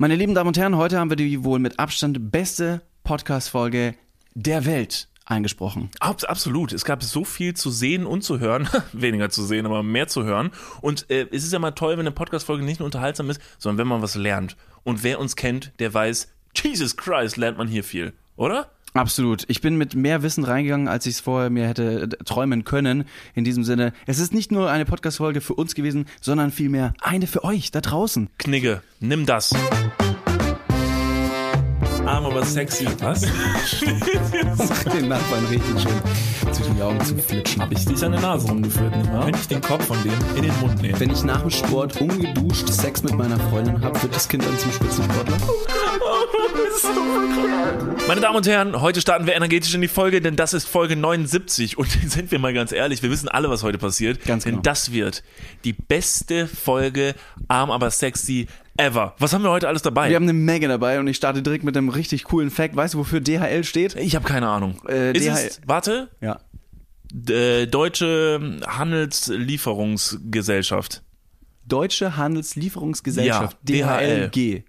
Meine lieben Damen und Herren, heute haben wir die wohl mit Abstand beste Podcast-Folge der Welt eingesprochen. Abs absolut. Es gab so viel zu sehen und zu hören. Weniger zu sehen, aber mehr zu hören. Und äh, es ist ja mal toll, wenn eine Podcast-Folge nicht nur unterhaltsam ist, sondern wenn man was lernt. Und wer uns kennt, der weiß, Jesus Christ, lernt man hier viel. Oder? Absolut. Ich bin mit mehr Wissen reingegangen, als ich es vorher mir hätte äh, träumen können. In diesem Sinne, es ist nicht nur eine Podcast-Folge für uns gewesen, sondern vielmehr eine für euch da draußen. Knigge, nimm das. Arm aber sexy. Was? Den Nachbarn richtig schön zwischen die Augen zu flitschen. Hab ich dich an der Nase rumgeführt, nicht wahr? Könnte ich den Kopf von dem in den Mund nehmen? Wenn ich nach dem Sport ungeduscht Sex mit meiner Freundin habe, wird das Kind dann zum Spitzensportler. Meine Damen und Herren, heute starten wir energetisch in die Folge, denn das ist Folge 79 und sind wir mal ganz ehrlich, wir wissen alle, was heute passiert. Ganz genau. Denn das wird die beste Folge Arm aber sexy ever. Was haben wir heute alles dabei? Wir haben eine Menge dabei und ich starte direkt mit einem richtig coolen Fact. Weißt du, wofür DHL steht? ich habe keine Ahnung. Äh, ist DHL es, warte, Ja. äh, Deutsche Handelslieferungsgesellschaft. Deutsche Handelslieferungsgesellschaft, Ja, DHLG.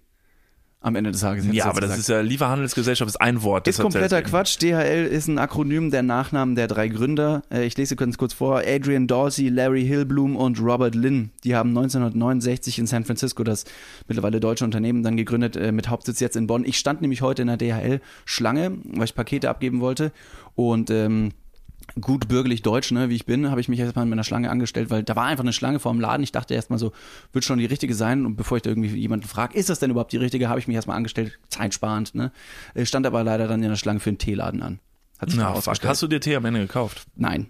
Am Ende des Tages. Ja, aber das gesagt. ist ja Lieferhandelsgesellschaft ist ein Wort. Ist deshalb kompletter eben. Quatsch. DHL ist ein Akronym der Nachnamen der drei Gründer. Äh, Ich lese ganz kurz vor. Adrian Dorsey, Larry Hillblum und Robert Lynn. Die haben 1969 in San Francisco das mittlerweile deutsche Unternehmen dann gegründet, äh, mit Hauptsitz jetzt in Bonn. Ich stand nämlich heute in der DHL-Schlange, weil ich Pakete abgeben wollte. Und ähm, gut bürgerlich deutsch, ne, wie ich bin, habe ich mich erstmal in meiner Schlange angestellt, weil da war einfach eine Schlange vor dem Laden. Ich dachte erstmal so, wird schon die richtige sein. Und bevor ich da irgendwie jemanden frage, ist das denn überhaupt die richtige, habe ich mich erstmal angestellt, zeitsparend, ne. Äh, Stand aber leider dann in der Schlange für einen Teeladen an. Hat sich Na, fuck. Hast du dir Tee am Ende gekauft? Nein.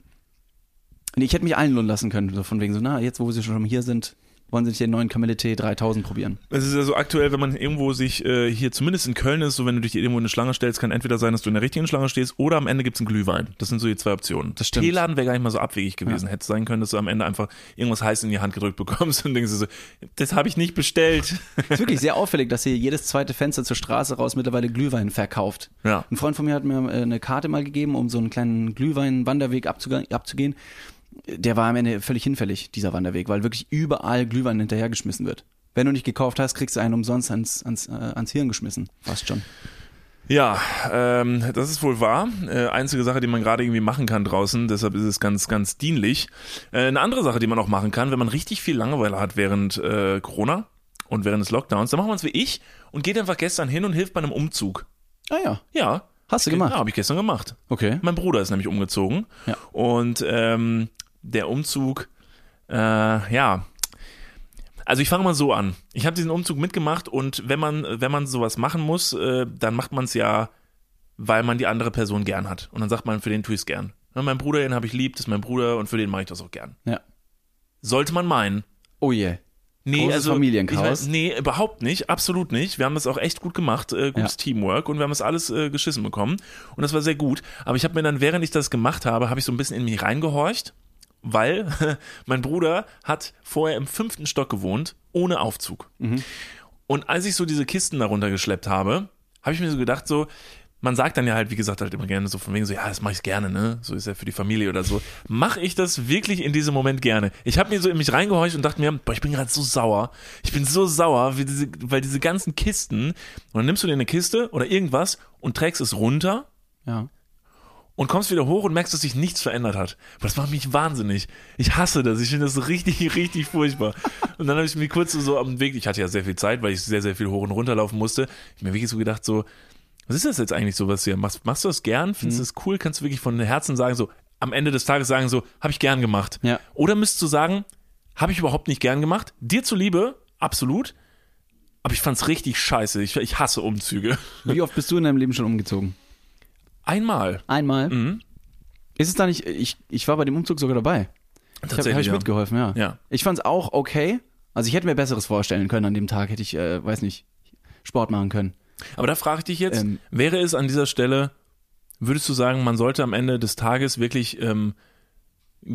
Nee, ich hätte mich einlohnen lassen können, so von wegen so, na, jetzt wo sie schon hier sind, wollen sie nicht den neuen Kamille-Tee 3000 probieren. Es ist ja so aktuell, wenn man irgendwo sich äh, hier zumindest in Köln ist, so wenn du dich irgendwo in eine Schlange stellst, kann entweder sein, dass du in der richtigen Schlange stehst oder am Ende gibt's einen Glühwein. Das sind so die zwei Optionen. Das stimmt. Teeladen wäre gar nicht mal so abwegig gewesen. Hätte sein können, dass du am Ende einfach irgendwas heiß in die Hand gedrückt bekommst und denkst dir so, das habe ich nicht bestellt. ist wirklich sehr auffällig, dass hier jedes zweite Fenster zur Straße raus mittlerweile Glühwein verkauft. Ja. Ein Freund von mir hat mir äh, eine Karte mal gegeben, um so einen kleinen Glühwein-Wanderweg abzuge- abzugehen. Der war am Ende völlig hinfällig, dieser Wanderweg, weil wirklich überall Glühwein hinterhergeschmissen wird. Wenn du nicht gekauft hast, kriegst du einen umsonst ans, ans, äh, ans Hirn geschmissen. Fast schon. Ja, ähm, das ist wohl wahr. Äh, einzige Sache, die man gerade irgendwie machen kann draußen, deshalb ist es ganz, ganz dienlich. Äh, eine andere Sache, die man auch machen kann, wenn man richtig viel Langeweile hat während äh, Corona und während des Lockdowns, dann macht man es wie ich und geht einfach gestern hin und hilft bei einem Umzug. Ah ja. Ja. Hast du gemacht? Ja, habe ich gestern gemacht. Okay. Mein Bruder ist nämlich umgezogen. Ja. Und ähm, der Umzug, äh, ja. Also ich fange mal so an. Ich habe diesen Umzug mitgemacht und wenn man, wenn man sowas machen muss, äh, dann macht man es ja, weil man die andere Person gern hat. Und dann sagt man, für den tue ich es gern. Ja, mein Bruder, den habe ich lieb, das ist mein Bruder und für den mache ich das auch gern. Ja. Sollte man meinen. Oh je. Nee, Großes also Familienchaos? Ich nee, überhaupt nicht, absolut nicht. Wir haben das auch echt gut gemacht, äh, gutes Ja. Teamwork und wir haben das alles äh, geschissen bekommen und das war sehr gut. Aber ich habe mir dann, während ich das gemacht habe, habe ich so ein bisschen in mich reingehorcht, weil mein Bruder hat vorher im fünften Stock gewohnt, ohne Aufzug. Und als ich so diese Kisten darunter geschleppt habe, habe ich mir so gedacht, so, man sagt dann ja halt, wie gesagt, halt immer gerne so von wegen so, ja, das mache ich gerne, ne? So ist ja für die Familie oder so. Mache ich das wirklich in diesem Moment gerne? Ich habe mir so in mich reingehorcht und dachte mir, boah, ich bin gerade so sauer. Ich bin so sauer, diese, weil diese ganzen Kisten, und dann nimmst du dir eine Kiste oder irgendwas und trägst es runter Ja. Und kommst wieder hoch und merkst, dass sich nichts verändert hat. Aber das macht mich wahnsinnig. Ich hasse das. Ich finde das richtig, richtig furchtbar. Und dann habe ich mir kurz so, am Weg, ich hatte ja sehr viel Zeit, weil ich sehr, sehr viel hoch und runter laufen musste. Ich mir wirklich so gedacht, so, was ist das jetzt eigentlich so, was du hier machst? Machst du das gern? Findest du das cool? Kannst du wirklich von Herzen sagen, so, am Ende des Tages sagen, so, habe ich gern gemacht? Ja. Oder müsstest du sagen, habe ich überhaupt nicht gern gemacht? Dir zuliebe, absolut. Aber ich fand's richtig scheiße. Ich, ich hasse Umzüge. Wie oft bist du in deinem Leben schon umgezogen? Einmal. Einmal. Mhm. Ist es da nicht, ich, ich war bei dem Umzug sogar dabei. Ich habe Tatsächlich, hab ich ja. mitgeholfen, ja. Ja. Ich fand's auch okay. Also ich hätte mir Besseres vorstellen können an dem Tag, hätte ich, äh, weiß nicht, Sport machen können. Aber da frage ich dich jetzt, Ähm, wäre es an dieser Stelle, würdest du sagen, man sollte am Ende des Tages wirklich ähm,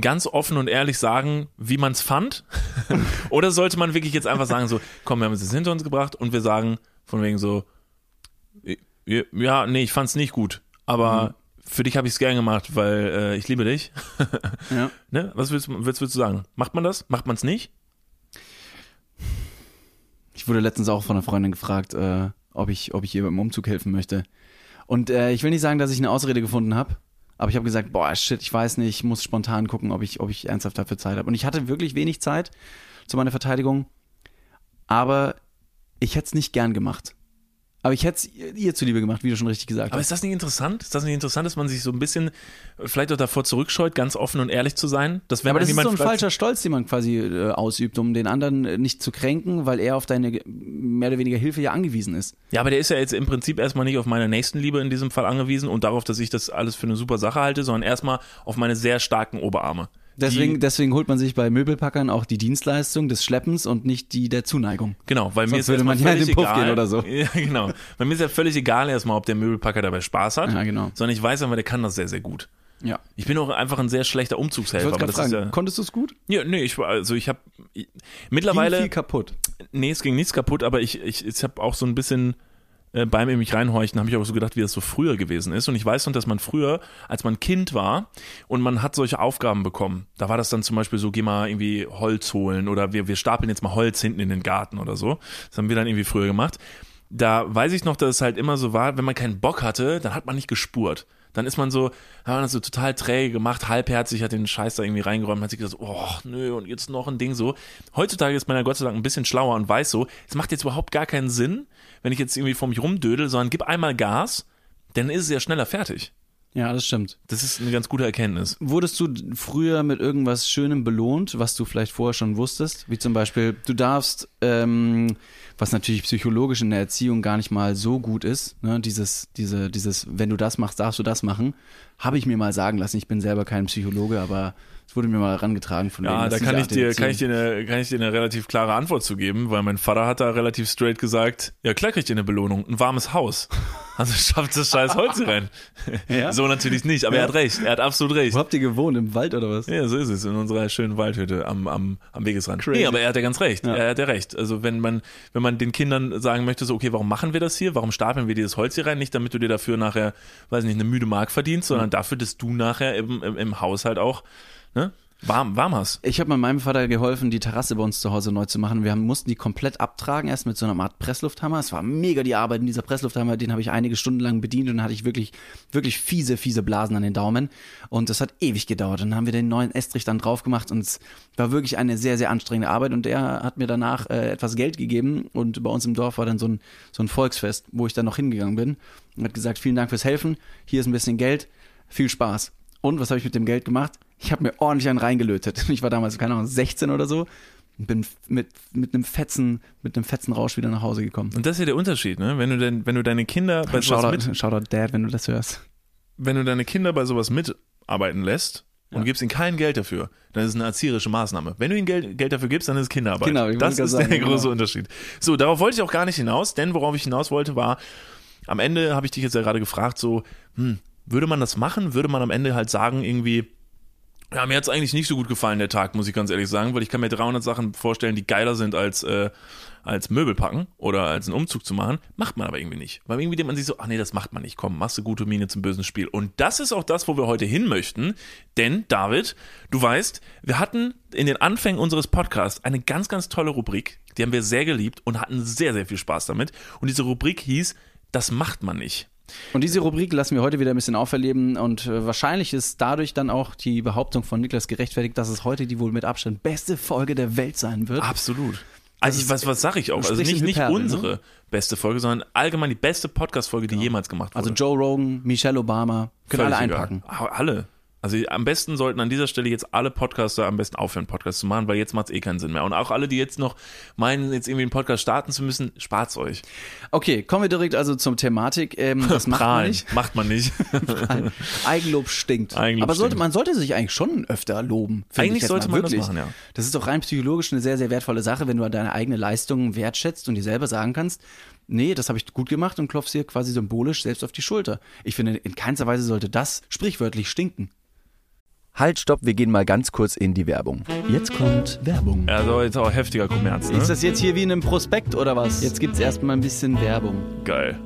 ganz offen und ehrlich sagen, wie man es fand? Oder sollte man wirklich jetzt einfach sagen, so, komm, wir haben es jetzt hinter uns gebracht und wir sagen von wegen so, ja, nee, ich fand's nicht gut, aber für dich habe ich es gern gemacht, weil äh, ich liebe dich. Ja. ne? Was willst, du- was willst du sagen? Macht man das? Macht man es nicht? Ich Ich wurde letztens auch von einer Freundin gefragt, äh, ob ich, ob ich ihr beim Umzug helfen möchte. Und äh, ich will nicht sagen, dass ich eine Ausrede gefunden habe, aber ich habe gesagt, boah, shit, ich weiß nicht, ich muss spontan gucken, ob ich, ob ich ernsthaft dafür Zeit habe. Und ich hatte wirklich wenig Zeit zu meiner Verteidigung, aber ich hätte es nicht gern gemacht. Aber ich hätte es ihr zuliebe gemacht, wie du schon richtig gesagt Aber hast. ist das nicht interessant? Ist das nicht interessant, dass man sich so ein bisschen äh, vielleicht auch davor zurückscheut, ganz offen und ehrlich zu sein? Dass wenn aber das ist so ein falscher Stolz, den man quasi äh, ausübt, um den anderen äh, nicht zu kränken, weil er auf deine mehr oder weniger Hilfe ja angewiesen ist. Ja, aber der ist ja jetzt im Prinzip erstmal nicht auf meine Nächstenliebe in diesem Fall angewiesen und darauf, dass ich das alles für eine super Sache halte, sondern erstmal auf meine sehr starken Oberarme. Deswegen, deswegen holt man sich bei Möbelpackern auch die Dienstleistung des Schleppens und nicht die der Zuneigung. genau, weil mir Sonst ist würde man ja in den Puff egal, gehen oder so. Ja, genau. Weil mir ist ja völlig egal erstmal, ob der Möbelpacker dabei Spaß hat, Ja, genau. sondern ich weiß einfach, der kann das sehr, sehr gut. Ja. Ich bin auch einfach ein sehr schlechter Ich Umzugshelfer. wollte aber das fragen, ist ja, konntest du es gut? ja, nee, ich war, also ich habe Ging mittlerweile, viel kaputt. nee, es ging nichts kaputt, aber ich, ich, ich habe auch so ein bisschen äh, beim in mich reinhorchen, habe ich auch so gedacht, wie das so früher gewesen ist. Und ich weiß noch, dass man früher, als man Kind war und man hat solche Aufgaben bekommen, da war das dann zum Beispiel so, geh mal irgendwie Holz holen oder wir, wir stapeln jetzt mal Holz hinten in den Garten oder so. Das haben wir dann irgendwie früher gemacht. Da weiß ich noch, dass es halt immer so war, wenn man keinen Bock hatte, dann hat man nicht gespurt. Dann ist man so, hat man das so total träge gemacht, halbherzig, hat den Scheiß da irgendwie reingeräumt, hat sich gedacht, oh, nö, und jetzt noch ein Ding so. Heutzutage ist man ja Gott sei Dank ein bisschen schlauer und weiß so, es macht jetzt überhaupt gar keinen Sinn, wenn ich jetzt irgendwie vor mich rumdödel, sondern gib einmal Gas, dann ist es ja schneller fertig. Ja, das stimmt. Das ist eine ganz gute Erkenntnis. Wurdest du früher mit irgendwas Schönem belohnt, was du vielleicht vorher schon wusstest? Wie zum Beispiel, du darfst, ähm, was natürlich psychologisch in der Erziehung gar nicht mal so gut ist, ne? dieses, diese, dieses, wenn du das machst, darfst du das machen, habe ich mir mal sagen lassen. Ich bin selber kein Psychologe, aber es wurde mir mal herangetragen von Ja, da kann ich Art der dir, kann ich dir eine, kann ich dir eine relativ klare Antwort zu geben, weil mein Vater hat da relativ straight gesagt, ja klar kriegt ihr eine Belohnung, ein warmes Haus. Also schafft das scheiß Holz rein. Ja? So natürlich nicht, aber Ja. er hat recht, er hat absolut recht. Wo habt ihr gewohnt? Im Wald oder was? Ja, so ist es, in unserer schönen Waldhütte am, am, am Wegesrand. Crazy. Nee, aber er hat ja ganz recht. Ja. Er hat ja recht. Also wenn man, wenn man den Kindern sagen möchte, so, okay, warum machen wir das hier? Warum stapeln wir dieses Holz hier rein? Nicht, damit du dir dafür nachher, weiß nicht, eine müde Mark verdienst, sondern dafür, dass du nachher im, im, im Haushalt auch ne, warm, warm hast. Ich habe meinem Vater geholfen, die Terrasse bei uns zu Hause neu zu machen. Wir haben, mussten die komplett abtragen, erst mit so einer Art Presslufthammer. Es war mega die Arbeit in dieser Presslufthammer, den habe ich einige Stunden lang bedient und dann hatte ich wirklich, wirklich fiese, fiese Blasen an den Daumen. Und das hat ewig gedauert. Dann haben wir den neuen Estrich dann drauf gemacht und es war wirklich eine sehr, sehr anstrengende Arbeit. Und der hat mir danach äh, etwas Geld gegeben und bei uns im Dorf war dann so ein, so ein Volksfest, wo ich dann noch hingegangen bin und hat gesagt, vielen Dank fürs Helfen, hier ist ein bisschen Geld, viel Spaß. Und was habe ich mit dem Geld gemacht? Ich habe mir ordentlich einen reingelötet. Ich war damals, keine Ahnung, 16 oder so und bin mit, mit einem fetzen, mit einem fetzen Rausch wieder nach Hause gekommen. Und das ist ja der Unterschied, ne? Wenn du denn, wenn du deine Kinder bei sowas mit, Shoutout, Dad, wenn du das hörst. wenn du deine Kinder bei sowas mitarbeiten lässt und Ja. gibst ihnen kein Geld dafür, dann ist es eine erzieherische Maßnahme. Wenn du ihnen Geld, Geld dafür gibst, dann ist es Kinderarbeit. Genau, das ist gerade der sagen, große genau. Unterschied. So, darauf wollte ich auch gar nicht hinaus, denn worauf ich hinaus wollte war, am Ende habe ich dich jetzt ja gerade gefragt, so, hm, würde man das machen? Würde man am Ende halt sagen, irgendwie, ja, mir hat's eigentlich nicht so gut gefallen, der Tag, muss ich ganz ehrlich sagen, weil ich kann mir 300 Sachen vorstellen, die geiler sind als, äh, als Möbel packen oder als einen Umzug zu machen. Macht man aber irgendwie nicht. Weil irgendwie denkt man sich so, ach nee, das macht man nicht. Komm, machst du gute Miene zum bösen Spiel. Und das ist auch das, wo wir heute hin möchten. Denn, David, du weißt, wir hatten in den Anfängen unseres Podcasts eine ganz, ganz tolle Rubrik. Die haben wir sehr geliebt und hatten sehr, sehr viel Spaß damit. Und diese Rubrik hieß, das macht man nicht. Und diese Rubrik lassen wir heute wieder ein bisschen auferleben und äh, wahrscheinlich ist dadurch dann auch die Behauptung von Niklas gerechtfertigt, dass es heute die wohl mit Abstand beste Folge der Welt sein wird. Absolut. Also, ich, was, was sage ich auch? Also nicht, nicht Hyperbel, unsere beste Folge, sondern allgemein die beste Podcast-Folge, die jemals gemacht wurde. Also Joe Rogan, Michelle Obama, können alle Völlig egal. einpacken. Ah, Alle. Also am besten sollten an dieser Stelle jetzt alle Podcaster am besten aufhören, Podcasts zu machen, weil jetzt macht es eh keinen Sinn mehr. Und auch alle, die jetzt noch meinen, jetzt irgendwie einen Podcast starten zu müssen, spart's euch. Okay, kommen wir direkt also zum Thematik. Ähm, das macht man nicht. Macht man nicht. Eigenlob stinkt. Eigenlob Aber sollte, stinkt. man sollte sich eigentlich schon öfter loben. Eigentlich sollte man das Wirklich. machen, ja. Das ist doch rein psychologisch eine sehr, sehr wertvolle Sache, wenn du deine eigene Leistung wertschätzt und dir selber sagen kannst, nee, das habe ich gut gemacht und klopfst dir quasi symbolisch selbst auf die Schulter. Ich finde, in keinster Weise sollte das sprichwörtlich stinken. Halt, stopp, wir gehen mal ganz kurz in die Werbung. Jetzt kommt Werbung. Also jetzt auch heftiger Kommerz, ne? Ist das jetzt hier wie in einem Prospekt oder was? Jetzt gibt's erstmal ein bisschen Werbung. Geil.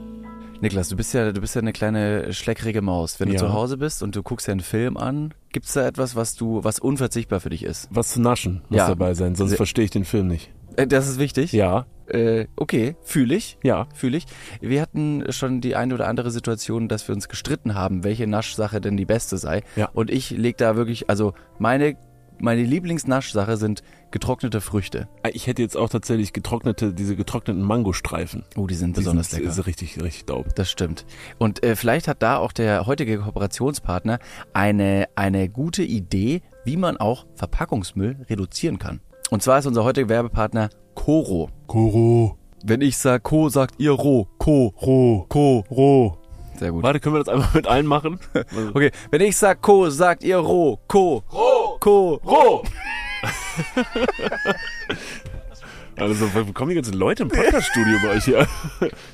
Niklas, du bist ja, du bist ja eine kleine schleckrige Maus. Wenn du Ja. zu Hause bist und du guckst ja einen Film an, gibt's da etwas, was du, was unverzichtbar für dich ist? Was zu naschen muss Ja. dabei sein, sonst verstehe ich den Film nicht. Äh, Das ist wichtig. Ja, Äh, okay, fühle ich. Ja. Fühle ich. Wir hatten schon die eine oder andere Situation, dass wir uns gestritten haben, welche Naschsache denn die beste sei. Ja. Und ich leg da wirklich, also meine, meine Lieblingsnaschsache sind getrocknete Früchte. Ich hätte jetzt auch tatsächlich getrocknete, diese getrockneten Mangostreifen. Oh, die sind Die besonders sind, lecker. Ist richtig, richtig dope. Das stimmt. Und äh, vielleicht hat da auch der heutige Kooperationspartner eine, eine gute Idee, wie man auch Verpackungsmüll reduzieren kann. Und zwar ist unser heutiger Werbepartner Coro. Koro, Wenn ich sag Co, sagt ihr Ro. Co. Ro, Co. Ro. Sehr gut. Warte, können wir das einfach mit allen machen? Okay, wenn ich sag Co, sagt ihr Ro. Co. Ro. Co. Ro! Also, wo kommen die ganzen Leute im Podcast-Studio bei euch hier?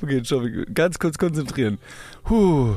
Okay, Entschuldigung, ganz kurz konzentrieren. Puh.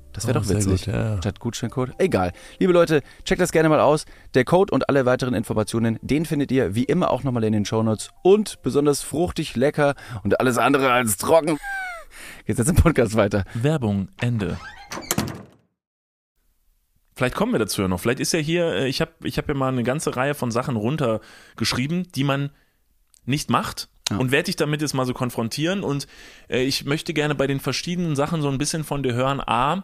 Das wäre Oh, doch witzig. gut, ja. Statt Gutscheincode. Egal. Liebe Leute, checkt das gerne mal aus. Der Code und alle weiteren Informationen, den findet ihr wie immer auch nochmal in den Shownotes. Und besonders fruchtig, lecker und alles andere als trocken. Geht's jetzt im Podcast weiter. Werbung, Ende. Vielleicht kommen wir dazu ja noch. Vielleicht ist ja hier, äh, ich habe ich hab ja mal eine ganze Reihe von Sachen runtergeschrieben, die man nicht macht. Ja. Und werde dich damit jetzt mal so konfrontieren. Und äh, ich möchte gerne bei den verschiedenen Sachen so ein bisschen von dir hören. A,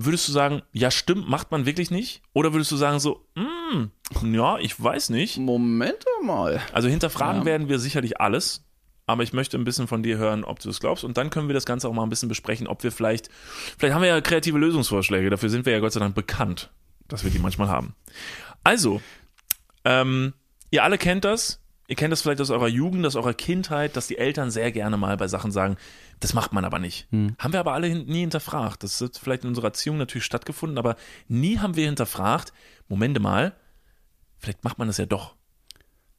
würdest du sagen, ja stimmt, macht man wirklich nicht? Oder würdest du sagen so, "Hm, ja, ich weiß nicht. Moment mal. Also hinterfragen Ja. werden wir sicherlich alles, aber ich möchte ein bisschen von dir hören, ob du es glaubst. Und dann können wir das Ganze auch mal ein bisschen besprechen, ob wir vielleicht, vielleicht haben wir ja kreative Lösungsvorschläge, dafür sind wir ja Gott sei Dank bekannt, dass wir die manchmal haben. Also, ähm, ihr alle kennt das. Ihr kennt das vielleicht aus eurer Jugend, aus eurer Kindheit, dass die Eltern sehr gerne mal bei Sachen sagen, das macht man aber nicht. Haben wir aber alle nie hinterfragt. Das hat vielleicht in unserer Erziehung natürlich stattgefunden, aber nie haben wir hinterfragt, Momente mal, vielleicht macht man das ja doch.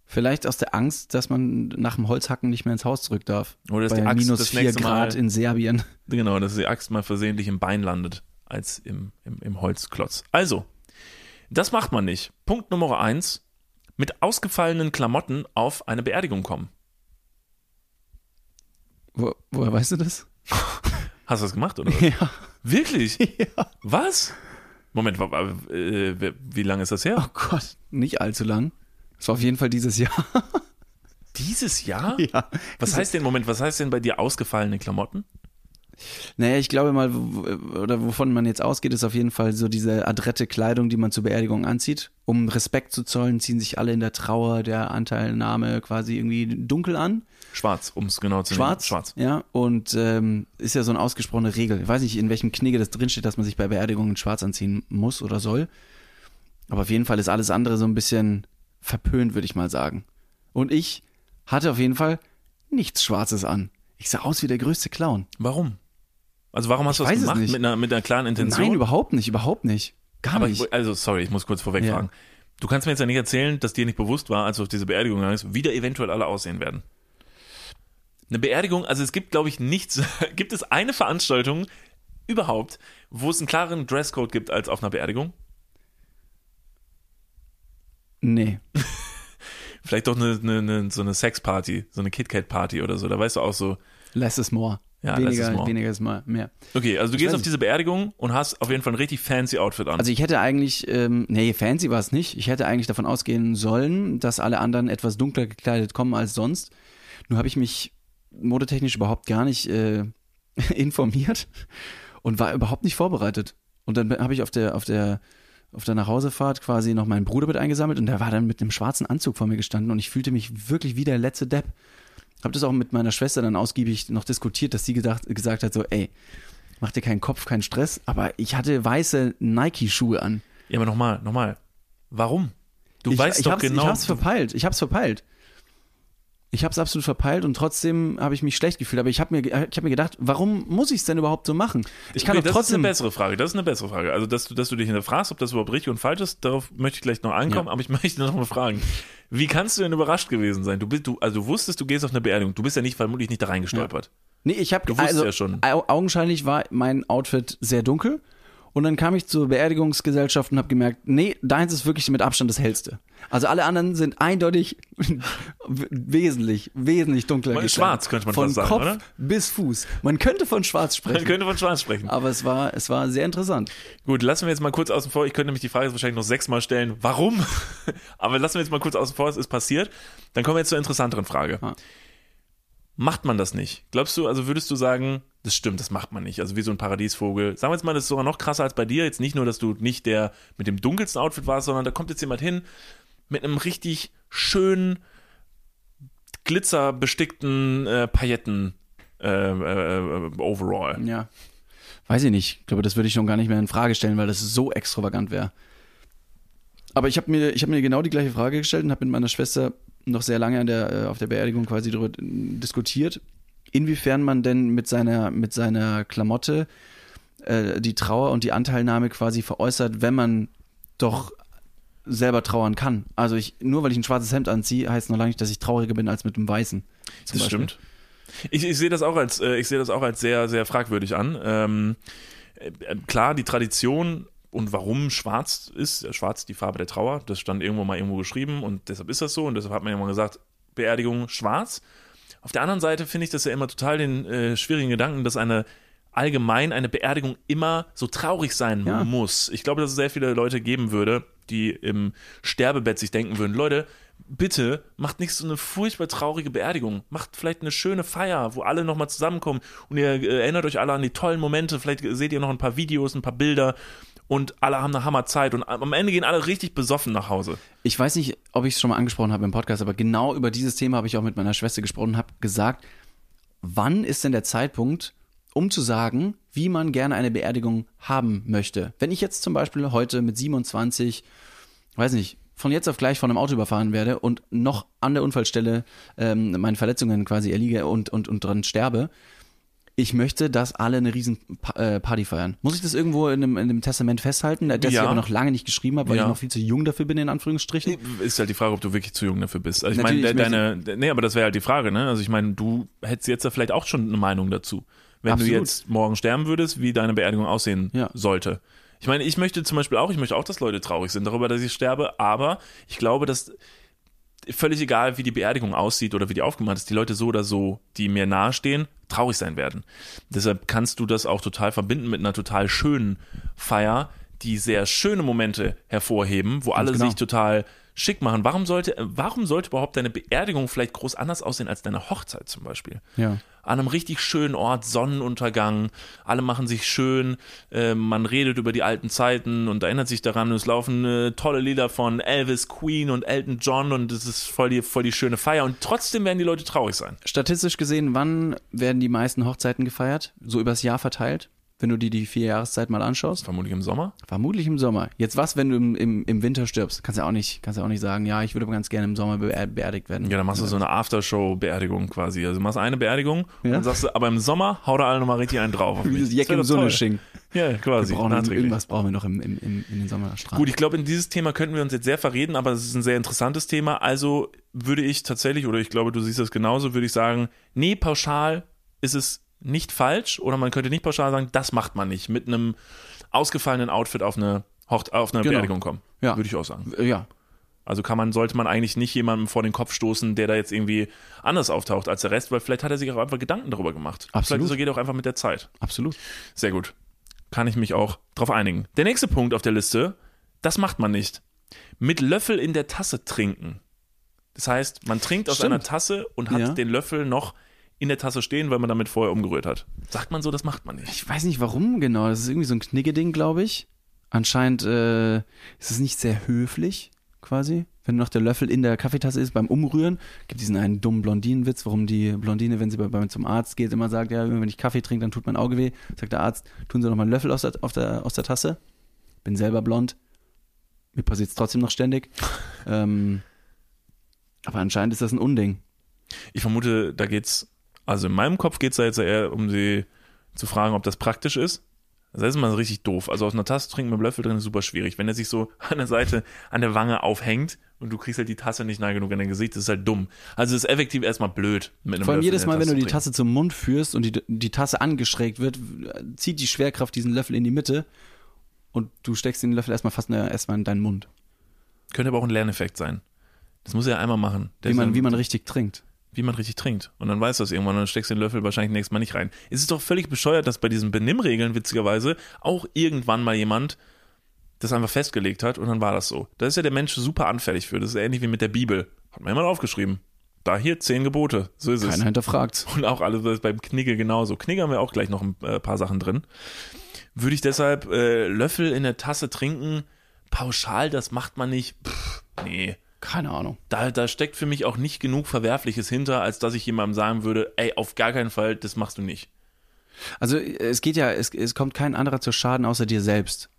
Vielleicht aus der Angst, dass man nach dem Holzhacken nicht mehr ins Haus zurück darf. Oder dass Bei die Axt minus das 4 nächste Grad Mal- in Serbien. Genau, dass die Axt mal versehentlich im Bein landet, als im, im, im Holzklotz. Also, das macht man nicht. Punkt Nummer eins, mit ausgefallenen Klamotten auf eine Beerdigung kommen. Wo, woher weißt du das? Hast du das gemacht, oder? Ja. Wirklich? ja. Was? Moment, äh, wie- wie lange ist das her? Oh Gott, nicht allzu lang. Das war auf jeden Fall dieses Jahr. Dieses Jahr? ja. Was heißt denn, Moment, was heißt denn bei dir ausgefallene Klamotten? Naja, ich glaube mal, oder wovon man jetzt ausgeht, ist auf jeden Fall so diese adrette Kleidung, die man zur Beerdigung anzieht. Um Respekt zu zollen, ziehen sich alle in der Trauer der Anteilnahme quasi irgendwie dunkel an. Schwarz, um es genau zu Schwarz. nehmen. Schwarz. Ja, und ähm, ist ja so eine ausgesprochene Regel. Ich weiß nicht, in welchem Knigge das drinsteht, dass man sich bei Beerdigungen schwarz anziehen muss oder soll. Aber auf jeden Fall ist alles andere so ein bisschen verpönt, würde ich mal sagen. Und ich hatte auf jeden Fall nichts Schwarzes an. Ich sah aus wie der größte Clown. Warum? Also warum hast du Ich das weiß es gemacht? Mit einer, mit einer klaren Intention? Nein, überhaupt nicht, überhaupt nicht. Gar Aber nicht. ich, also, sorry, ich muss kurz vorweg Ja. fragen. Du kannst mir jetzt ja nicht erzählen, dass dir nicht bewusst war, als du auf diese Beerdigung gegangen bist, wie da eventuell alle aussehen werden. Eine Beerdigung, also es gibt, glaube ich, nichts, gibt es eine Veranstaltung überhaupt, wo es einen klaren Dresscode gibt als auf einer Beerdigung? nee. Vielleicht doch eine, eine, eine, so eine Sexparty, so eine KitKat-Party oder so. Da weißt du auch so, Less is more. Ja, weniger, more. weniger ist mal mehr. okay, also du Ich gehst auf diese Beerdigung und hast auf jeden Fall ein richtig fancy Outfit an. Also ich hätte eigentlich, ähm, nee, fancy war es nicht. Ich hätte eigentlich davon ausgehen sollen, dass alle anderen etwas dunkler gekleidet kommen als sonst. Nur habe ich mich modetechnisch überhaupt gar nicht äh, informiert und war überhaupt nicht vorbereitet. Und dann habe ich auf der, auf der, auf der Nachhausefahrt quasi noch meinen Bruder mit eingesammelt und der war dann mit einem schwarzen Anzug vor mir gestanden und ich fühlte mich wirklich wie der letzte Depp. Habe das auch mit meiner Schwester dann ausgiebig noch diskutiert, dass sie gedacht, gesagt hat so, ey, mach dir keinen Kopf, keinen Stress. Aber ich hatte weiße Nike-Schuhe an. ja, aber nochmal, nochmal. Warum? Du ich, weißt ich doch hab's, genau. Ich hab's verpeilt. Ich hab's verpeilt. Ich hab's absolut verpeilt und trotzdem habe ich mich schlecht gefühlt. Aber ich habe mir, ich hab mir gedacht, warum muss ich es denn überhaupt so machen? Ich kann okay, doch das ist trotzdem. eine bessere Frage. Das ist eine bessere Frage. Also, dass du, dass du dich hinterfragst, ob das überhaupt richtig und falsch ist, darauf möchte ich gleich noch ankommen. Ja. Aber ich möchte noch mal fragen, wie kannst du denn überrascht gewesen sein? Du bist, du, also du wusstest, du gehst auf eine Beerdigung. Du bist ja nicht vermutlich nicht da reingestolpert. nee, ich habe also, ja schon. au- augenscheinlich war mein Outfit sehr dunkel. Und dann kam ich zur Beerdigungsgesellschaft und habe gemerkt, nee, deins ist wirklich mit Abstand das hellste. Also alle anderen sind eindeutig wesentlich, wesentlich dunkler. Man- schwarz, könnte man von sagen, Kopf oder? bis Fuß. Man könnte von schwarz Man sprechen. könnte von Schwarz sprechen. Aber es war, es war sehr interessant. Gut, lassen wir jetzt mal kurz außen vor. Ich könnte nämlich die Frage jetzt wahrscheinlich noch sechsmal stellen. Warum? Aber lassen wir jetzt mal kurz außen vor, es ist passiert. Dann kommen wir jetzt zur interessanteren Frage. Ah. Macht man das nicht? Glaubst du, also würdest du sagen, das stimmt, das macht man nicht. Also wie so ein Paradiesvogel. Sagen wir jetzt mal, das ist sogar noch krasser als bei dir. Jetzt nicht nur, dass du nicht der mit dem dunkelsten Outfit warst, sondern da kommt jetzt jemand hin mit einem richtig schönen, glitzerbestickten äh, Pailletten äh, äh, Overall. Ja. Weiß ich nicht. Ich glaube, das würde ich schon gar nicht mehr in Frage stellen, weil das so extravagant wäre. Aber ich habe mir, hab mir genau die gleiche Frage gestellt und habe mit meiner Schwester noch sehr lange an der, äh, auf der Beerdigung quasi darüber diskutiert, inwiefern man denn mit seiner, mit seiner Klamotte äh, die Trauer und die Anteilnahme quasi veräußert, wenn man doch selber trauern kann. Also ich, nur weil ich ein schwarzes Hemd anziehe, heißt noch lange nicht, dass ich trauriger bin als mit einem weißen. Das Beispiel. stimmt. Ich, ich sehe das auch als, äh, ich sehe das auch als sehr, sehr fragwürdig an. Ähm, äh, klar, die Tradition und warum schwarz ist, äh, schwarz die Farbe der Trauer, das stand irgendwo mal irgendwo geschrieben und deshalb ist das so und deshalb hat man ja mal gesagt, Beerdigung schwarz. Auf der anderen Seite finde ich das ja immer total den äh, schwierigen Gedanken, dass eine allgemein eine Beerdigung immer so traurig sein Ja. muss. Ich glaube, dass es sehr viele Leute geben würde, die im Sterbebett sich denken würden, Leute, bitte macht nicht so eine furchtbar traurige Beerdigung. Macht vielleicht eine schöne Feier, wo alle nochmal zusammenkommen und ihr äh, erinnert euch alle an die tollen Momente. Vielleicht seht ihr noch ein paar Videos, ein paar Bilder und alle haben eine Hammerzeit und am Ende gehen alle richtig besoffen nach Hause. Ich weiß nicht, ob ich es schon mal angesprochen habe im Podcast, aber genau über dieses Thema habe ich auch mit meiner Schwester gesprochen und habe gesagt, wann ist denn der Zeitpunkt, um zu sagen, wie man gerne eine Beerdigung haben möchte? Wenn ich jetzt zum Beispiel heute mit 27, weiß nicht, von jetzt auf gleich von einem Auto überfahren werde und noch an der Unfallstelle ähm, meinen Verletzungen quasi erliege und, und, und dran sterbe, ich möchte, dass alle eine riesen äh, Party feiern. Muss ich das irgendwo in einem, in einem Testament festhalten, das Ja. ich aber noch lange nicht geschrieben habe, weil Ja. ich noch viel zu jung dafür bin, in Anführungsstrichen? Ist halt die Frage, ob du wirklich zu jung dafür bist. Also ich meine, Natürlich, de- ich deine, nee, aber das wäre halt die Frage, ne? Also ich meine, du hättest jetzt ja vielleicht auch schon eine Meinung dazu. Wenn Absolut. du jetzt morgen sterben würdest, wie deine Beerdigung aussehen Ja. sollte. Ich meine, ich möchte zum Beispiel auch, ich möchte auch, dass Leute traurig sind darüber, dass ich sterbe, aber ich glaube, dass völlig egal, wie die Beerdigung aussieht oder wie die aufgemacht ist, die Leute so oder so, die mir nahestehen, traurig sein werden. Deshalb kannst du das auch total verbinden mit einer total schönen Feier, die sehr schöne Momente hervorheben, wo alle genau. sich total schick machen. Warum sollte, warum sollte überhaupt deine Beerdigung vielleicht groß anders aussehen als deine Hochzeit zum Beispiel? Ja. An einem richtig schönen Ort, Sonnenuntergang, alle machen sich schön, äh, man redet über die alten Zeiten und erinnert sich daran, es laufen äh, tolle Lieder von Elvis, Queen und Elton John und es ist voll die, voll die schöne Feier und trotzdem werden die Leute traurig sein. Statistisch gesehen, wann werden die meisten Hochzeiten gefeiert? So übers Jahr verteilt? Wenn du dir die vier Jahreszeit mal anschaust? Vermutlich im Sommer. Vermutlich im Sommer. Jetzt was, wenn du im, im, im Winter stirbst? Kannst ja auch nicht, kannst ja auch nicht sagen, ja, ich würde aber ganz gerne im Sommer beer beerdigt werden. Ja, dann machst du so eine Aftershow-Beerdigung quasi. Also du machst eine Beerdigung Ja. und sagst, du, aber im Sommer hau da alle nochmal richtig einen drauf. Auf mich. das Jack im. Sonnesching. Ja, quasi. Wir brauchen irgendwas brauchen wir noch im, im, im, in den Sommerstrand. Gut, ich glaube, in dieses Thema könnten wir uns jetzt sehr verreden, aber es ist ein sehr interessantes Thema. Also würde ich tatsächlich, oder ich glaube, du siehst das genauso, würde ich sagen, nee, pauschal ist es nicht falsch oder man könnte nicht pauschal sagen, das macht man nicht. Mit einem ausgefallenen Outfit auf eine, Hocht auf eine Genau. Beerdigung kommen. Ja. Würde ich auch sagen. Äh, ja. Also kann man, sollte man eigentlich nicht jemandem vor den Kopf stoßen, der da jetzt irgendwie anders auftaucht als der Rest, weil vielleicht hat er sich auch einfach Gedanken darüber gemacht. Absolut. Vielleicht geht er auch einfach mit der Zeit. Absolut. Sehr gut. Kann ich mich auch drauf einigen. Der nächste Punkt auf der Liste, das macht man nicht. Mit Löffel in der Tasse trinken. Das heißt, man trinkt aus Stimmt. einer Tasse und hat Ja. den Löffel noch in der Tasse stehen, weil man damit vorher umgerührt hat. Sagt man so, das macht man nicht. Ich weiß nicht warum genau. Das ist irgendwie so ein Kniggeding, glaube ich. Anscheinend äh, ist es nicht sehr höflich, quasi. Wenn noch der Löffel in der Kaffeetasse ist beim Umrühren, gibt diesen einen dummen Blondinenwitz, warum die Blondine, wenn sie bei, bei zum Arzt geht, immer sagt, ja, wenn ich Kaffee trinke, dann tut mein Auge weh. Sagt der Arzt, tun Sie noch mal einen Löffel aus der, der, aus der Tasse. Bin selber blond. Mir passiert es trotzdem noch ständig. ähm, aber anscheinend ist das ein Unding. Ich vermute, da geht's, also in meinem Kopf geht's da jetzt eher um sie zu fragen, ob das praktisch ist. Das ist mal richtig doof. Also aus einer Tasse trinken mit dem Löffel drin ist super schwierig. Wenn er sich so an der Seite, an der Wange aufhängt und du kriegst halt die Tasse nicht nah genug an dein Gesicht, das ist halt dumm. Also es ist effektiv erstmal blöd. Mit einem Vor allem Löffel jedes Mal, wenn du die. Tasse zum Mund führst und die, die Tasse angeschrägt wird, zieht die Schwerkraft diesen Löffel in die Mitte und du steckst den Löffel erstmal fast in- erstmal in deinen Mund. Könnte aber auch ein Lerneffekt sein. Das muss er ja einmal machen. Der Wie man, wie man richtig trinkt. Wie man richtig trinkt. Und dann weißt du das irgendwann und dann steckst du den Löffel wahrscheinlich nächstes Mal nicht rein. Es ist doch völlig bescheuert, dass bei diesen Benimmregeln witzigerweise auch irgendwann mal jemand das einfach festgelegt hat und dann war das so. Da ist ja der Mensch super anfällig für. Das ist ähnlich wie mit der Bibel. Hat mir jemand aufgeschrieben. Da hier zehn Gebote. So ist es. Keiner hinterfragt. Und auch alles beim Knigge genauso. Knigge haben wir auch gleich noch ein äh, paar Sachen drin. Würde ich deshalb äh, Löffel in der Tasse trinken? Pauschal, das macht man nicht. Pff, nee. Keine Ahnung. Da, da steckt für mich auch nicht genug Verwerfliches hinter, als dass ich jemandem sagen würde, ey, auf gar keinen Fall, das machst du nicht. Also es geht ja, es, es kommt kein anderer zu Schaden außer dir selbst.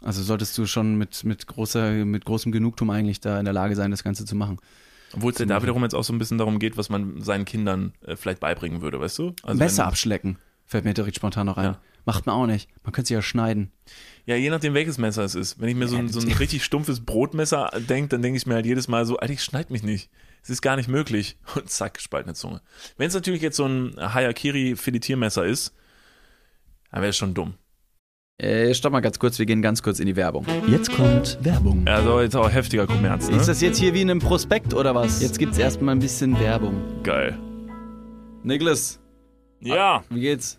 Also solltest du schon mit, mit, großer, mit großem Genugtuung eigentlich da in der Lage sein, das Ganze zu machen. Obwohl es ja da wiederum jetzt auch so ein bisschen darum geht, was man seinen Kindern äh, vielleicht beibringen würde, weißt du? Also Messer abschlecken, fällt mir direkt spontan noch ein. Ja. Macht man auch nicht. Man könnte sich ja schneiden. Ja, je nachdem, welches Messer es ist. Wenn ich mir so ein, so ein richtig stumpfes Brotmesser denke, dann denke ich mir halt jedes Mal so, Alter, ich schneid mich nicht. Es ist gar nicht möglich. Und zack, gespaltene Zunge. Wenn es natürlich jetzt so ein Hayakiri-Filetiermesser ist, dann wäre es schon dumm. Äh, stopp mal ganz kurz, wir gehen ganz kurz in die Werbung. Jetzt kommt Werbung. Also jetzt auch heftiger Kommerz, ne? Ist das jetzt hier wie in einem Prospekt oder was? Jetzt gibt's erstmal ein bisschen Werbung. Geil. Niklas, Ja, wie geht's?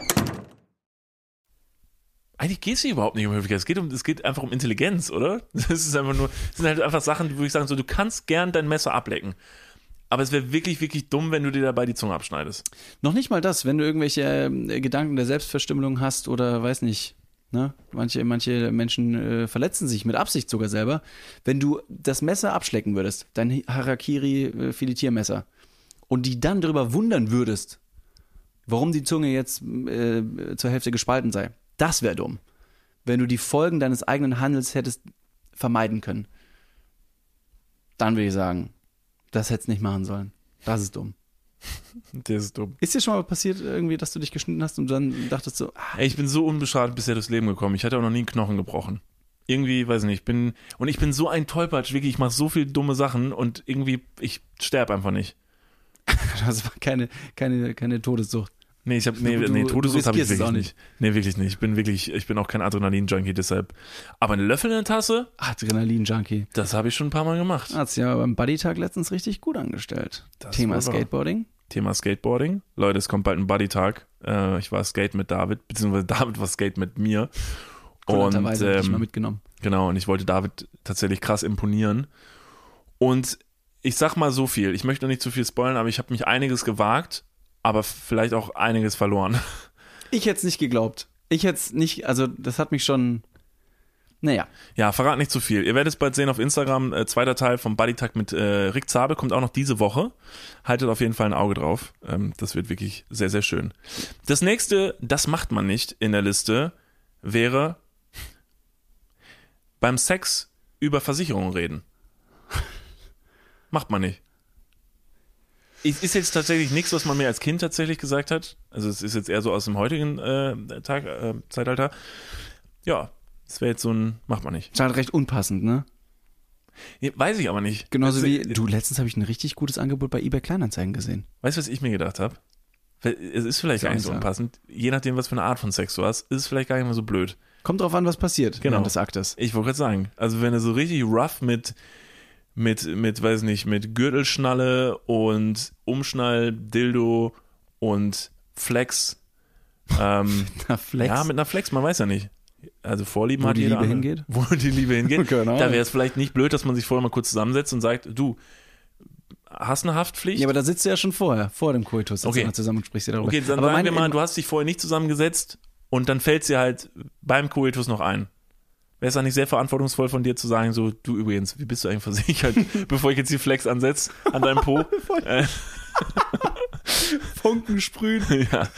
Eigentlich geht es hier überhaupt nicht um Höflichkeit. Es geht, um, es geht einfach um Intelligenz, oder? Das ist einfach nur, das sind halt einfach Sachen, die würde ich sagen, so, du kannst gern dein Messer ablecken. Aber es wäre wirklich, wirklich dumm, wenn du dir dabei die Zunge abschneidest. Noch nicht mal das, wenn du irgendwelche äh, Gedanken der Selbstverstümmelung hast oder weiß nicht, Ne? Manche, manche Menschen äh, verletzen sich mit Absicht sogar selber. Wenn du das Messer abschlecken würdest, dein Harakiri-Filetiermesser, und die dann darüber wundern würdest, warum die Zunge jetzt äh, zur Hälfte gespalten sei, das wäre dumm. Wenn du die Folgen deines eigenen Handels hättest vermeiden können, dann würde ich sagen, das hättest nicht machen sollen. Das ist dumm. Das ist dumm. Ist dir schon mal passiert, irgendwie, dass du dich geschnitten hast und dann dachtest so, ah, ich bin so unbeschadet bisher durchs Leben gekommen. Ich hatte auch noch nie einen Knochen gebrochen. Irgendwie, weiß ich nicht, ich bin, und ich bin so ein Tollpatsch, wirklich, ich mache so viele dumme Sachen und irgendwie, ich sterbe einfach nicht. das war keine, keine, keine Todessucht. Nee, ich habe nee, Du- nee Todessucht habe ich wirklich auch nicht. Nee, wirklich nicht. Ich bin wirklich, ich bin auch kein Adrenalin-Junkie, deshalb. Aber einen Löffel in der Tasse, Adrenalin-Junkie. das habe ich schon ein paar Mal gemacht. Hat's ja beim Buddy-Tag letztens richtig gut angestellt. Das Thema. Skateboarding. Thema Skateboarding. Leute, es kommt bald ein Buddy-Tag. Äh, ich war Skate mit David, beziehungsweise David war Skate mit mir. Und hab ich mal ähm, mitgenommen. genau, und ich wollte David tatsächlich krass imponieren. Und ich sag mal so viel, ich möchte noch nicht zu viel spoilern, aber ich habe mich einiges gewagt, aber vielleicht auch einiges verloren. Ich hätte es nicht geglaubt. Ich hätte es nicht, also das hat mich schon, naja. Ja, verrat nicht zu viel. Ihr werdet es bald sehen auf Instagram. Äh, zweiter Teil vom Buddy-Tag mit äh, Rick Zabel kommt auch noch diese Woche. Haltet auf jeden Fall ein Auge drauf. Ähm, das wird wirklich sehr, sehr schön. Das nächste, das macht man nicht in der Liste, wäre beim Sex über Versicherungen reden. macht man nicht. Es ist jetzt tatsächlich nichts, was man mir als Kind tatsächlich gesagt hat. Also es ist jetzt eher so aus dem heutigen äh, Tag, äh, Zeitalter. Ja, das wäre jetzt so ein, macht man nicht. Ist halt recht unpassend, ne? Ja, Weiß ich aber nicht. Genauso Also, wie, du, letztens habe ich ein richtig gutes Angebot bei eBay Kleinanzeigen gesehen. Weißt du, was ich mir gedacht habe? Es ist vielleicht gar nicht ich so sagen. unpassend. Je nachdem, was für eine Art von Sex du hast, ist es vielleicht gar nicht mehr so blöd. Kommt drauf an, was passiert Genau. während des Aktes. Ich wollte gerade sagen, also wenn du so richtig rough mit, mit, mit, weiß nicht, mit Gürtelschnalle und Umschnall, Dildo und Flex, ähm, Na, Flex. ja, mit einer Flex, man weiß ja nicht. Also Vorlieben Wo hat die jeder Liebe andere. hingeht? Wo die Liebe hingeht. Genau. Da wäre es vielleicht nicht blöd, dass man sich vorher mal kurz zusammensetzt und sagt, du, hast eine Haftpflicht? ja, aber da sitzt du ja schon vorher, vor dem Koitus, Okay. du mal zusammen und sprichst dir darüber. Okay, dann aber sagen wir mal, du hast dich vorher nicht zusammengesetzt und dann fällt dir halt beim Koitus noch ein. Wäre es nicht sehr verantwortungsvoll von dir zu sagen, so, du übrigens, wie bist du eigentlich versichert, bevor ich jetzt die Flex ansetze an deinem Po? äh, Funken sprühen. ja,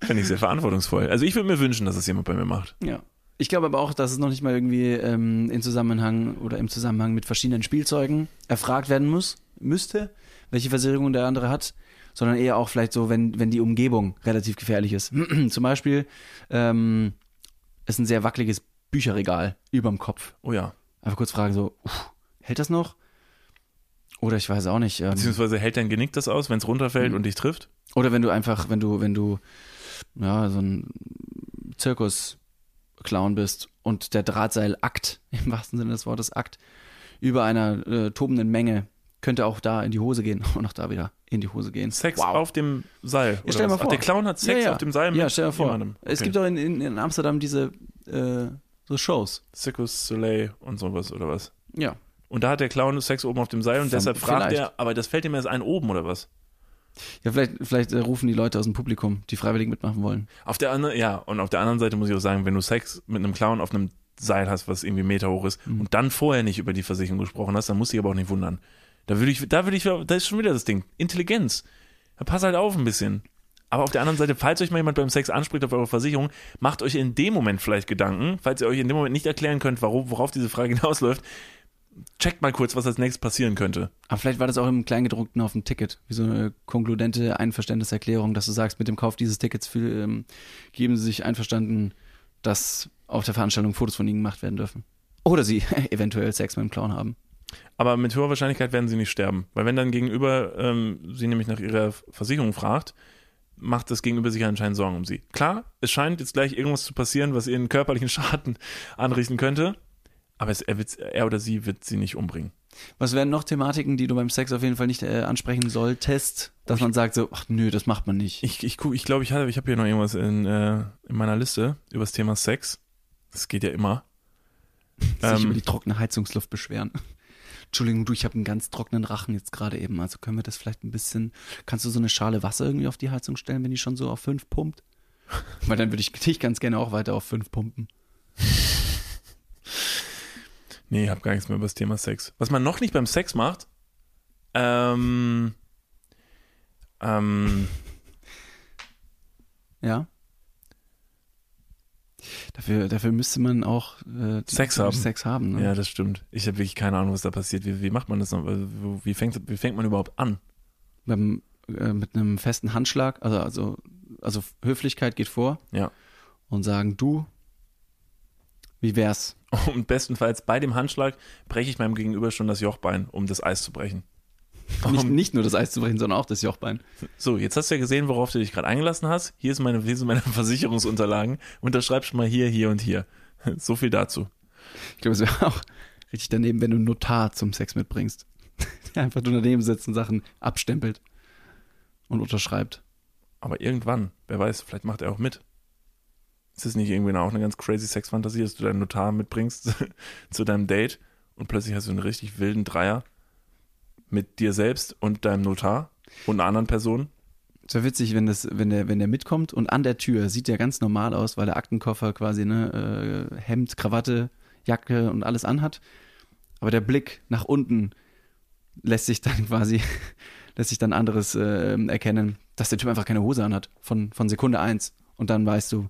finde ich sehr verantwortungsvoll. Also ich würde mir wünschen, dass es jemand bei mir macht. Ja. Ich glaube aber auch, dass es noch nicht mal irgendwie ähm, in Zusammenhang oder im Zusammenhang mit verschiedenen Spielzeugen erfragt werden muss, müsste, welche Versicherung der andere hat, sondern eher auch vielleicht so, wenn, wenn die Umgebung relativ gefährlich ist. Zum Beispiel ähm, ist ein sehr wackeliges Bücherregal überm Kopf. Oh ja. Einfach kurz fragen so, uff, hält das noch? Oder ich weiß auch nicht. Ähm, Beziehungsweise hält dein Genick das aus, wenn es runterfällt Mhm. und dich trifft? Oder wenn du einfach, wenn du, wenn du, ja, so ein Zirkus-Clown bist und der Drahtseil-Akt, im wahrsten Sinne des Wortes Akt, über einer äh, tobenden Menge, könnte auch da in die Hose gehen und auch da wieder in die Hose gehen. Sex wow. auf dem Seil. Ja, stell dir mal Ach, vor. der Clown hat Sex ja, ja. auf dem Seil mit Ja, stell dir vor. jemandem. Es Okay. gibt auch in, in, in Amsterdam diese äh, so Shows. Circus Soleil und sowas oder was? Ja. Und da hat der Clown Sex oben auf dem Seil und Ver- deshalb fragt vielleicht. er, aber das fällt ihm erst ein oben oder was? Ja, vielleicht, vielleicht äh, rufen die Leute aus dem Publikum, die freiwillig mitmachen wollen. Auf der anderen, ja, und auf der anderen Seite muss ich auch sagen, wenn du Sex mit einem Clown auf einem Seil hast, was irgendwie Meter hoch ist, Mhm. und dann vorher nicht über die Versicherung gesprochen hast, dann musst du dich aber auch nicht wundern. Da würde ich, da würde ich, da ist schon wieder das Ding. Intelligenz. Da pass halt auf ein bisschen. Aber auf der anderen Seite, falls euch mal jemand beim Sex anspricht auf eure Versicherung, macht euch in dem Moment vielleicht Gedanken, falls ihr euch in dem Moment nicht erklären könnt, warum, worauf diese Frage hinausläuft, checkt mal kurz, was als nächstes passieren könnte. Aber vielleicht war das auch im Kleingedruckten auf dem Ticket, wie so eine konkludente Einverständniserklärung, dass du sagst, mit dem Kauf dieses Tickets für, ähm, geben sie sich einverstanden, dass auf der Veranstaltung Fotos von ihnen gemacht werden dürfen. Oder sie eventuell Sex mit dem Clown haben. Aber mit hoher Wahrscheinlichkeit werden sie nicht sterben. Weil wenn dann gegenüber ähm, sie nämlich nach ihrer Versicherung fragt, macht das Gegenüber sich anscheinend Sorgen um sie. Klar, es scheint jetzt gleich irgendwas zu passieren, was ihren körperlichen Schaden anrichten könnte. Aber es, er, wird, er oder sie wird sie nicht umbringen. Was wären noch Thematiken, die du beim Sex auf jeden Fall nicht äh, ansprechen solltest, dass man sagt so, ach nö, das macht man nicht. Ich ich, ich, glaube, ich, hatte- ich habe hier noch irgendwas in, äh, in meiner Liste über das Thema Sex. Das geht ja immer. sich ähm, über die trockene Heizungsluft beschweren. Entschuldigung, du, ich habe einen ganz trockenen Rachen jetzt gerade eben. Also können wir das vielleicht ein bisschen. Kannst du so eine Schale Wasser irgendwie auf die Heizung stellen, wenn die schon so auf fünf pumpt? Weil dann würde ich dich ganz gerne auch weiter auf fünf pumpen. Nee, ich habe gar nichts mehr über das Thema Sex. Was man noch nicht beim Sex macht, ähm, ähm, Ja. Dafür, dafür müsste man auch äh, Sex haben. Sex haben. Ne? ja, das stimmt. Ich habe wirklich keine Ahnung, was da passiert. Wie, wie macht man das noch? Also, Wie fängt, wie fängt man überhaupt an? Beim, äh, mit einem festen Handschlag, also, also, also Höflichkeit geht vor. Ja. Und sagen, du, wie wär's? Und bestenfalls bei dem Handschlag breche ich meinem Gegenüber schon das Jochbein, um das Eis zu brechen. Nicht, nicht nur das Eis zu brechen, sondern auch das Jochbein. So, jetzt hast du ja gesehen, worauf du dich gerade eingelassen hast. Hier, ist meine, hier sind meine Versicherungsunterlagen. Unterschreib schon mal hier, hier und hier. So viel dazu. Ich glaube, es wäre auch richtig daneben, wenn du einen Notar zum Sex mitbringst. Der einfach nur daneben sitzt und Sachen abstempelt und unterschreibt. Aber irgendwann, wer weiß, vielleicht macht er auch mit. Ist das nicht irgendwie auch eine ganz crazy Sexfantasie, dass du deinen Notar mitbringst zu deinem Date und plötzlich hast du einen richtig wilden Dreier mit dir selbst und deinem Notar und einer anderen Person? Es wäre witzig, wenn, das, wenn, der, wenn der mitkommt und an der Tür sieht der ganz normal aus, weil der Aktenkoffer quasi ne, äh, Hemd, Krawatte, Jacke und alles anhat. Aber der Blick nach unten lässt sich dann quasi, lässt sich dann anderes äh, erkennen, dass der Typ einfach keine Hose anhat von, von Sekunde eins. Und dann weißt du,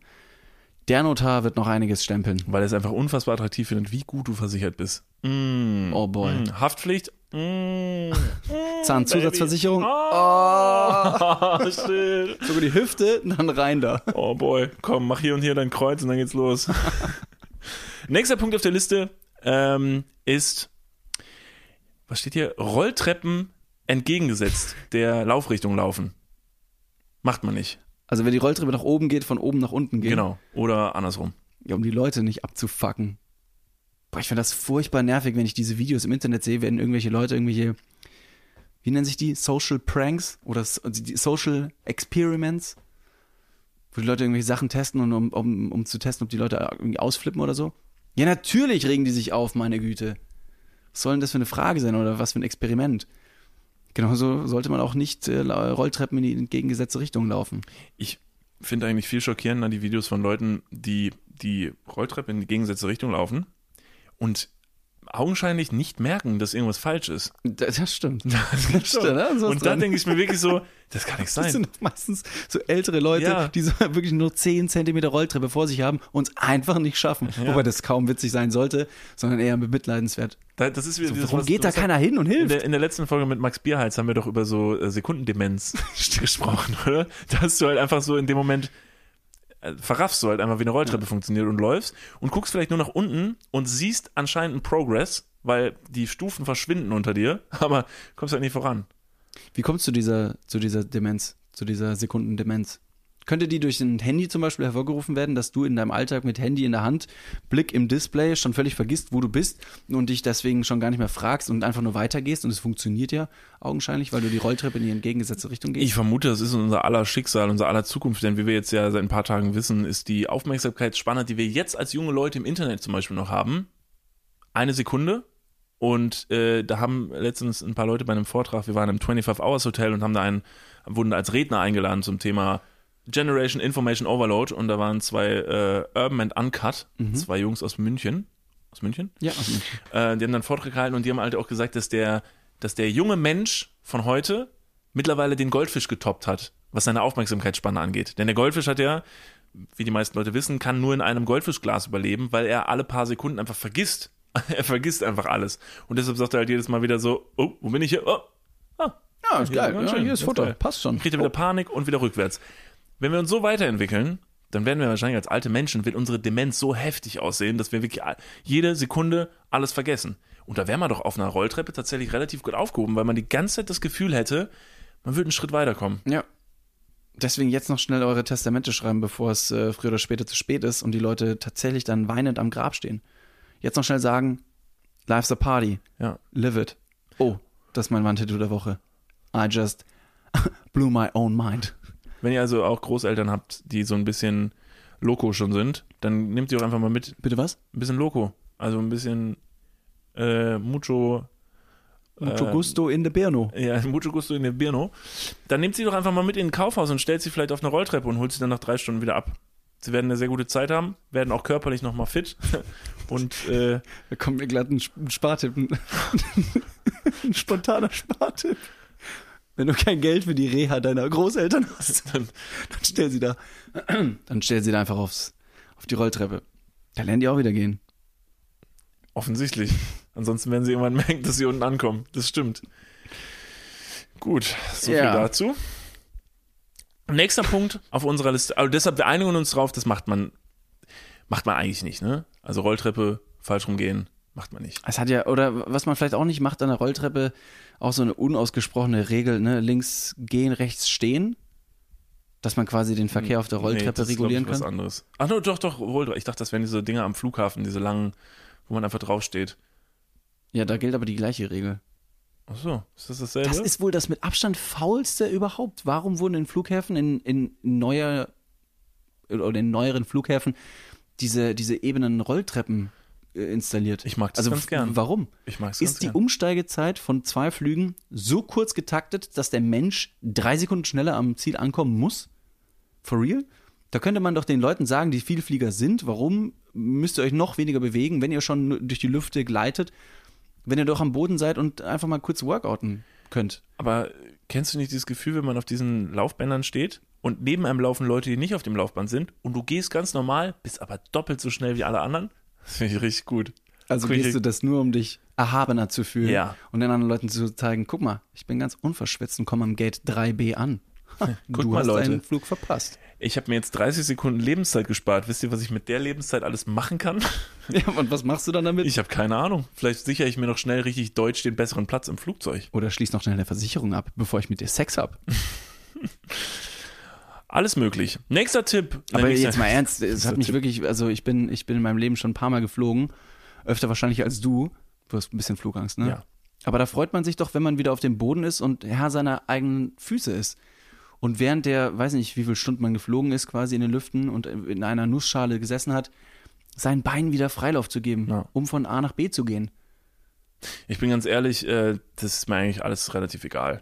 der Notar wird noch einiges stempeln. Weil er es einfach unfassbar attraktiv findet, wie gut du versichert bist. Mm. Oh boy. Mm. Haftpflicht? Mm. Zahnzusatzversicherung? Oh, shit. Sogar die Hüfte, dann rein da. Oh boy, komm, mach hier und hier dein Kreuz und dann geht's los. Nächster Punkt auf der Liste ähm, ist, was steht hier? Rolltreppen entgegengesetzt der Laufrichtung laufen. Macht man nicht. Also wenn die Rolltreppe nach oben geht, von oben nach unten geht. Genau. Oder andersrum. Ja, um die Leute nicht abzufacken. Boah, ich finde das furchtbar nervig, wenn ich diese Videos im Internet sehe, wenn irgendwelche Leute irgendwelche, wie nennen sich die? Social Pranks oder die Social Experiments? Wo die Leute irgendwelche Sachen testen und um, um, um zu testen, ob die Leute irgendwie ausflippen oder so. Ja, natürlich regen die sich auf, meine Güte. Was soll denn das für eine Frage sein oder was für ein Experiment? Genauso sollte man auch nicht äh, Rolltreppen in die entgegengesetzte Richtung laufen. Ich finde eigentlich viel schockierender die Videos von Leuten, die die Rolltreppe in die gegensätzliche Richtung laufen und augenscheinlich nicht merken, dass irgendwas falsch ist. Das, das stimmt. Das stimmt, ne? So und dann denke ich mir wirklich so, das kann nicht Das sein. sind meistens so ältere Leute, Ja. die so wirklich nur 10 Zentimeter Rolltreppe vor sich haben und es einfach nicht schaffen. Ja. Wobei das kaum witzig sein sollte, sondern eher bemitleidenswert. Da- Das ist wieder So, dieses, warum was- geht da keiner hin und In hilft? der, in der letzten Folge mit Max Bierhals haben wir doch über so äh, Sekundendemenz gesprochen, oder? Da hast du halt einfach so in dem Moment verraffst du halt einfach, wie eine Rolltreppe funktioniert und läufst und guckst vielleicht nur nach unten und siehst anscheinend einen Progress, weil die Stufen verschwinden unter dir, aber kommst halt nicht voran. Wie kommst du zu dieser, zu dieser Demenz, zu dieser Sekundendemenz? Könnte die durch ein Handy zum Beispiel hervorgerufen werden, dass du in deinem Alltag mit Handy in der Hand, Blick im Display, schon völlig vergisst, wo du bist und dich deswegen schon gar nicht mehr fragst und einfach nur weitergehst und es funktioniert ja augenscheinlich, weil du die Rolltreppe in die entgegengesetzte Richtung gehst? Ich vermute, das ist unser aller Schicksal, unser aller Zukunft, denn wie wir jetzt ja seit ein paar Tagen wissen, ist die Aufmerksamkeitsspanne, die wir jetzt als junge Leute im Internet zum Beispiel noch haben, eine Sekunde. Und äh, da haben letztens ein paar Leute bei einem Vortrag, wir waren im 25 Hours Hotel und haben da einen, wurden als Redner eingeladen zum Thema Generation Information Overload und da waren zwei äh, Urban and Uncut, zwei Jungs aus München. Aus München? ja, also, Äh, die haben dann Vortrag gehalten und die haben halt auch gesagt, dass der, dass der junge Mensch von heute mittlerweile den Goldfisch getoppt hat, was seine Aufmerksamkeitsspanne angeht. Denn der Goldfisch hat ja, wie die meisten Leute wissen, kann nur in einem Goldfischglas überleben, weil er alle paar Sekunden einfach vergisst. er vergisst einfach alles. Und deshalb sagt er halt jedes Mal wieder so, oh, wo bin ich hier? Oh, ah, ja, ist geil. Ja, schön, hier ist Futter. Passt schon. kriegt er wieder Panik und wieder rückwärts. Wenn wir uns so weiterentwickeln, dann werden wir wahrscheinlich als alte Menschen, wird unsere Demenz so heftig aussehen, dass wir wirklich jede Sekunde alles vergessen. Und da wäre man doch auf einer Rolltreppe tatsächlich relativ gut aufgehoben, weil man die ganze Zeit das Gefühl hätte, man würde einen Schritt weiterkommen. Ja. Deswegen jetzt noch schnell eure Testamente schreiben, bevor es äh, früher oder später zu spät ist und die Leute tatsächlich dann weinend am Grab stehen. Jetzt noch schnell sagen, life's a party, Ja. live it. Oh, das ist mein Wandtattoo der Woche. I just blew my own mind. Wenn ihr also auch Großeltern habt, die so ein bisschen Loco schon sind, dann nehmt sie auch einfach mal mit. Bitte was? Ein bisschen Loco. Also ein bisschen äh, mucho Mucho Äh, gusto in de Birno. Ja, mucho gusto in der Birno. Dann nimmt sie doch einfach mal mit in ein Kaufhaus und stellt sie vielleicht auf eine Rolltreppe und holt sie dann nach drei Stunden wieder ab. Sie werden eine sehr gute Zeit haben, werden auch körperlich nochmal fit. Und äh, Da kommt mir glatt ein Sp- ein Spartipp. Ein spontaner Spartipp. Wenn du kein Geld für die Reha deiner Großeltern hast, dann, dann stell sie da. Dann stell sie da einfach aufs, auf die Rolltreppe. Da lernen die auch wieder gehen. offensichtlich. Ansonsten werden sie irgendwann merken, dass sie unten ankommen. Das stimmt. Gut, so Ja. viel dazu. Nächster Punkt auf unserer Liste. Also deshalb, wir einigen uns drauf, das macht man, macht man eigentlich nicht, ne? Also Rolltreppe, falsch rumgehen, macht man nicht. Es hat ja, oder was man vielleicht auch nicht macht an der Rolltreppe, auch so eine unausgesprochene Regel, ne? Links gehen, rechts stehen. Dass man quasi den Verkehr auf der Rolltreppe ist, glaub regulieren ich, was kann. anderes. Ach no, doch, doch, Rolltreppe. Ich dachte, das wären diese Dinger am Flughafen, diese langen, wo man einfach draufsteht. Ja, da gilt aber die gleiche Regel. Ach so, ist das dasselbe? Das ist wohl das mit Abstand faulste überhaupt. Warum wurden in Flughäfen, in, in neuer oder in neueren Flughäfen diese, diese ebenen Rolltreppen installiert? Ich mag das also ganz gern. Warum? ich mag es ganz Ist die gern. Umsteigezeit von zwei Flügen so kurz getaktet, dass der Mensch drei Sekunden schneller am Ziel ankommen muss? For real? Da könnte man doch den Leuten sagen, die Vielflieger sind, warum müsst ihr euch noch weniger bewegen, wenn ihr schon durch die Lüfte gleitet, wenn ihr doch am Boden seid und einfach mal kurz workouten könnt. Aber kennst du nicht dieses Gefühl, wenn man auf diesen Laufbändern steht und neben einem laufen Leute, die nicht auf dem Laufband sind und du gehst ganz normal, bist aber doppelt so schnell wie alle anderen? Das finde ich richtig gut. Also ich- gehst du das nur, um dich erhabener zu fühlen Ja. und den anderen Leuten zu zeigen, guck mal, ich bin ganz unverschwitzt und komme am Gate 3b an. Ha, Guck du mal, hast Leute. deinen Flug verpasst. Ich habe mir jetzt 30 Sekunden Lebenszeit gespart. Wisst ihr, was ich mit der Lebenszeit alles machen kann? Ja, und was machst du dann damit? Ich habe keine Ahnung. Vielleicht sichere ich mir noch schnell richtig deutsch den besseren Platz im Flugzeug. Oder schließ noch schnell eine Versicherung ab, bevor ich mit dir Sex hab. Alles möglich. Nächster Tipp. Aber Nein, nächster- jetzt mal ernst, es hat mich Tipp. wirklich, also ich bin, ich bin in meinem Leben schon ein paar Mal geflogen, öfter wahrscheinlich als du. Du hast ein bisschen Flugangst, ne? Ja. Aber da freut man sich doch, wenn man wieder auf dem Boden ist und Herr seiner eigenen Füße ist. Und während der, weiß nicht, wie viele Stunden man geflogen ist, quasi in den Lüften und in einer Nussschale gesessen hat, sein Bein wieder Freilauf zu geben, Ja. um von A nach B zu gehen. Ich bin ganz ehrlich, äh, das ist mir eigentlich alles relativ egal.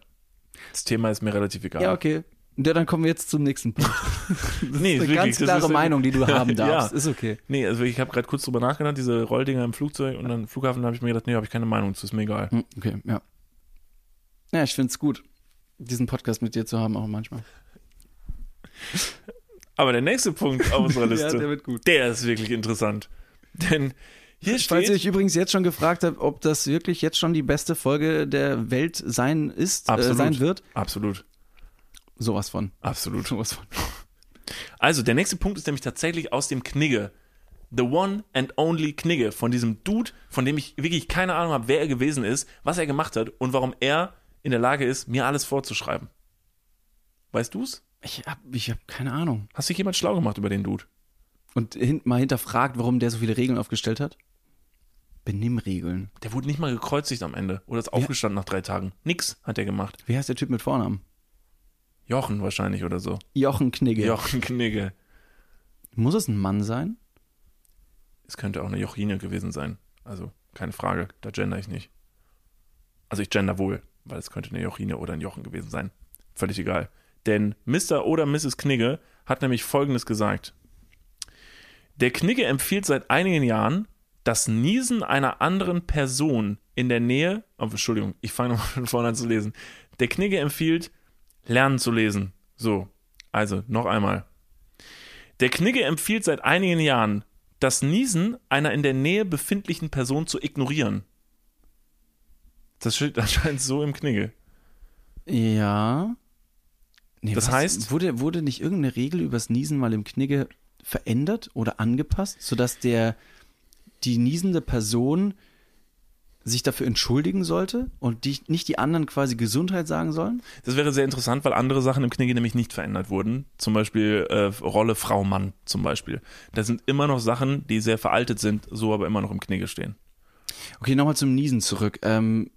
Das Thema ist mir relativ egal. Ja, okay. Ja, dann kommen wir jetzt zum nächsten Punkt. Das Nee, ist eine wirklich, ganz das klare Meinung, die du haben darfst. Ja. Ist okay. Nee, also ich habe gerade kurz drüber nachgedacht, diese Rolldinger im Flugzeug und dann Flughafen habe ich mir gedacht, nee, habe ich keine Meinung zu, ist mir egal. Hm, Okay, ja. Ja, ich finde es gut, diesen Podcast mit dir zu haben, auch manchmal. Aber der nächste Punkt auf unserer Liste, Ja, der wird gut. der ist wirklich interessant. Denn hier Falls ihr steht, euch übrigens jetzt schon gefragt habt, ob das wirklich jetzt schon die beste Folge der Welt sein ist, äh, Absolut. sein wird, absolut, sowas von. absolut. Sowas von. Also, der nächste Punkt ist nämlich tatsächlich aus dem Knigge. The one and only Knigge von diesem Dude, von dem ich wirklich keine Ahnung habe, wer er gewesen ist, was er gemacht hat und warum er in der Lage ist, mir alles vorzuschreiben. Weißt du's? Ich hab, ich hab keine Ahnung. Hast dich jemand schlau gemacht über den Dude? Und hin, mal hinterfragt, warum der so viele Regeln aufgestellt hat? Benimmregeln. Der wurde nicht mal gekreuzigt am Ende oder ist aufgestanden nach drei Tagen. Nix hat er gemacht. Wie heißt der Typ mit Vornamen? Jochen wahrscheinlich oder so. Jochen Knigge. Jochen Knigge. Muss es ein Mann sein? Es könnte auch eine Jochine gewesen sein. Also, keine Frage, da gender ich nicht. Also ich gender wohl, weil es könnte eine Jochine oder ein Jochen gewesen sein. Völlig egal. Denn Mr. oder Mrs. Knigge hat nämlich Folgendes gesagt. Der Knigge empfiehlt seit einigen Jahren, das Niesen einer anderen Person in der Nähe, oh, Entschuldigung, ich fange nochmal von vorne an zu lesen. Der Knigge empfiehlt, lernen zu lesen. So, also noch einmal. Der Knigge empfiehlt seit einigen Jahren, das Niesen einer in der Nähe befindlichen Person zu ignorieren. Das steht anscheinend so im Knigge. Ja. Nee, Das was? heißt- Wurde, wurde nicht irgendeine Regel übers Niesen mal im Knigge verändert oder angepasst, sodass der, die niesende Person sich dafür entschuldigen sollte und die, nicht die anderen quasi Gesundheit sagen sollen? Das wäre sehr interessant, weil andere Sachen im Knigge nämlich nicht verändert wurden. Zum Beispiel äh, Rolle Frau Mann zum Beispiel. Das sind immer noch Sachen, die sehr veraltet sind, so aber immer noch im Knigge stehen. Okay, nochmal zum Niesen zurück. Ähm,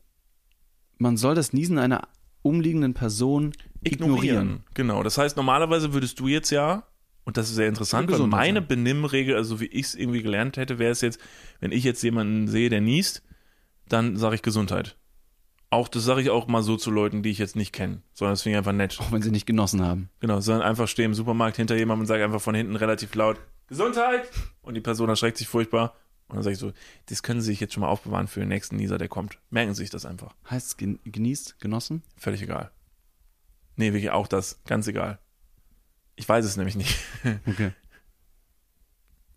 man soll das Niesen einer umliegenden Person ignorieren. Genau. Das heißt, normalerweise würdest du jetzt ja, und das ist sehr interessant, weil meine. Benimmregel, also wie ich es irgendwie gelernt hätte, wäre es jetzt, wenn ich jetzt jemanden sehe, der niest, dann sage ich Gesundheit. Auch, das sage ich auch mal so zu Leuten, die ich jetzt nicht kenne, sondern das finde ich einfach nett. Auch wenn sie nicht genossen haben. Genau, sondern einfach stehe im Supermarkt hinter jemandem und sage einfach von hinten relativ laut, Gesundheit! Und die Person erschreckt sich furchtbar. Und dann sage ich so, das können Sie sich jetzt schon mal aufbewahren für den nächsten Nieser, der kommt. Merken Sie sich das einfach. Heißt es gen genießt, genossen? Völlig egal. Nee, wirklich auch das. Ganz egal. Ich weiß es nämlich nicht. Okay.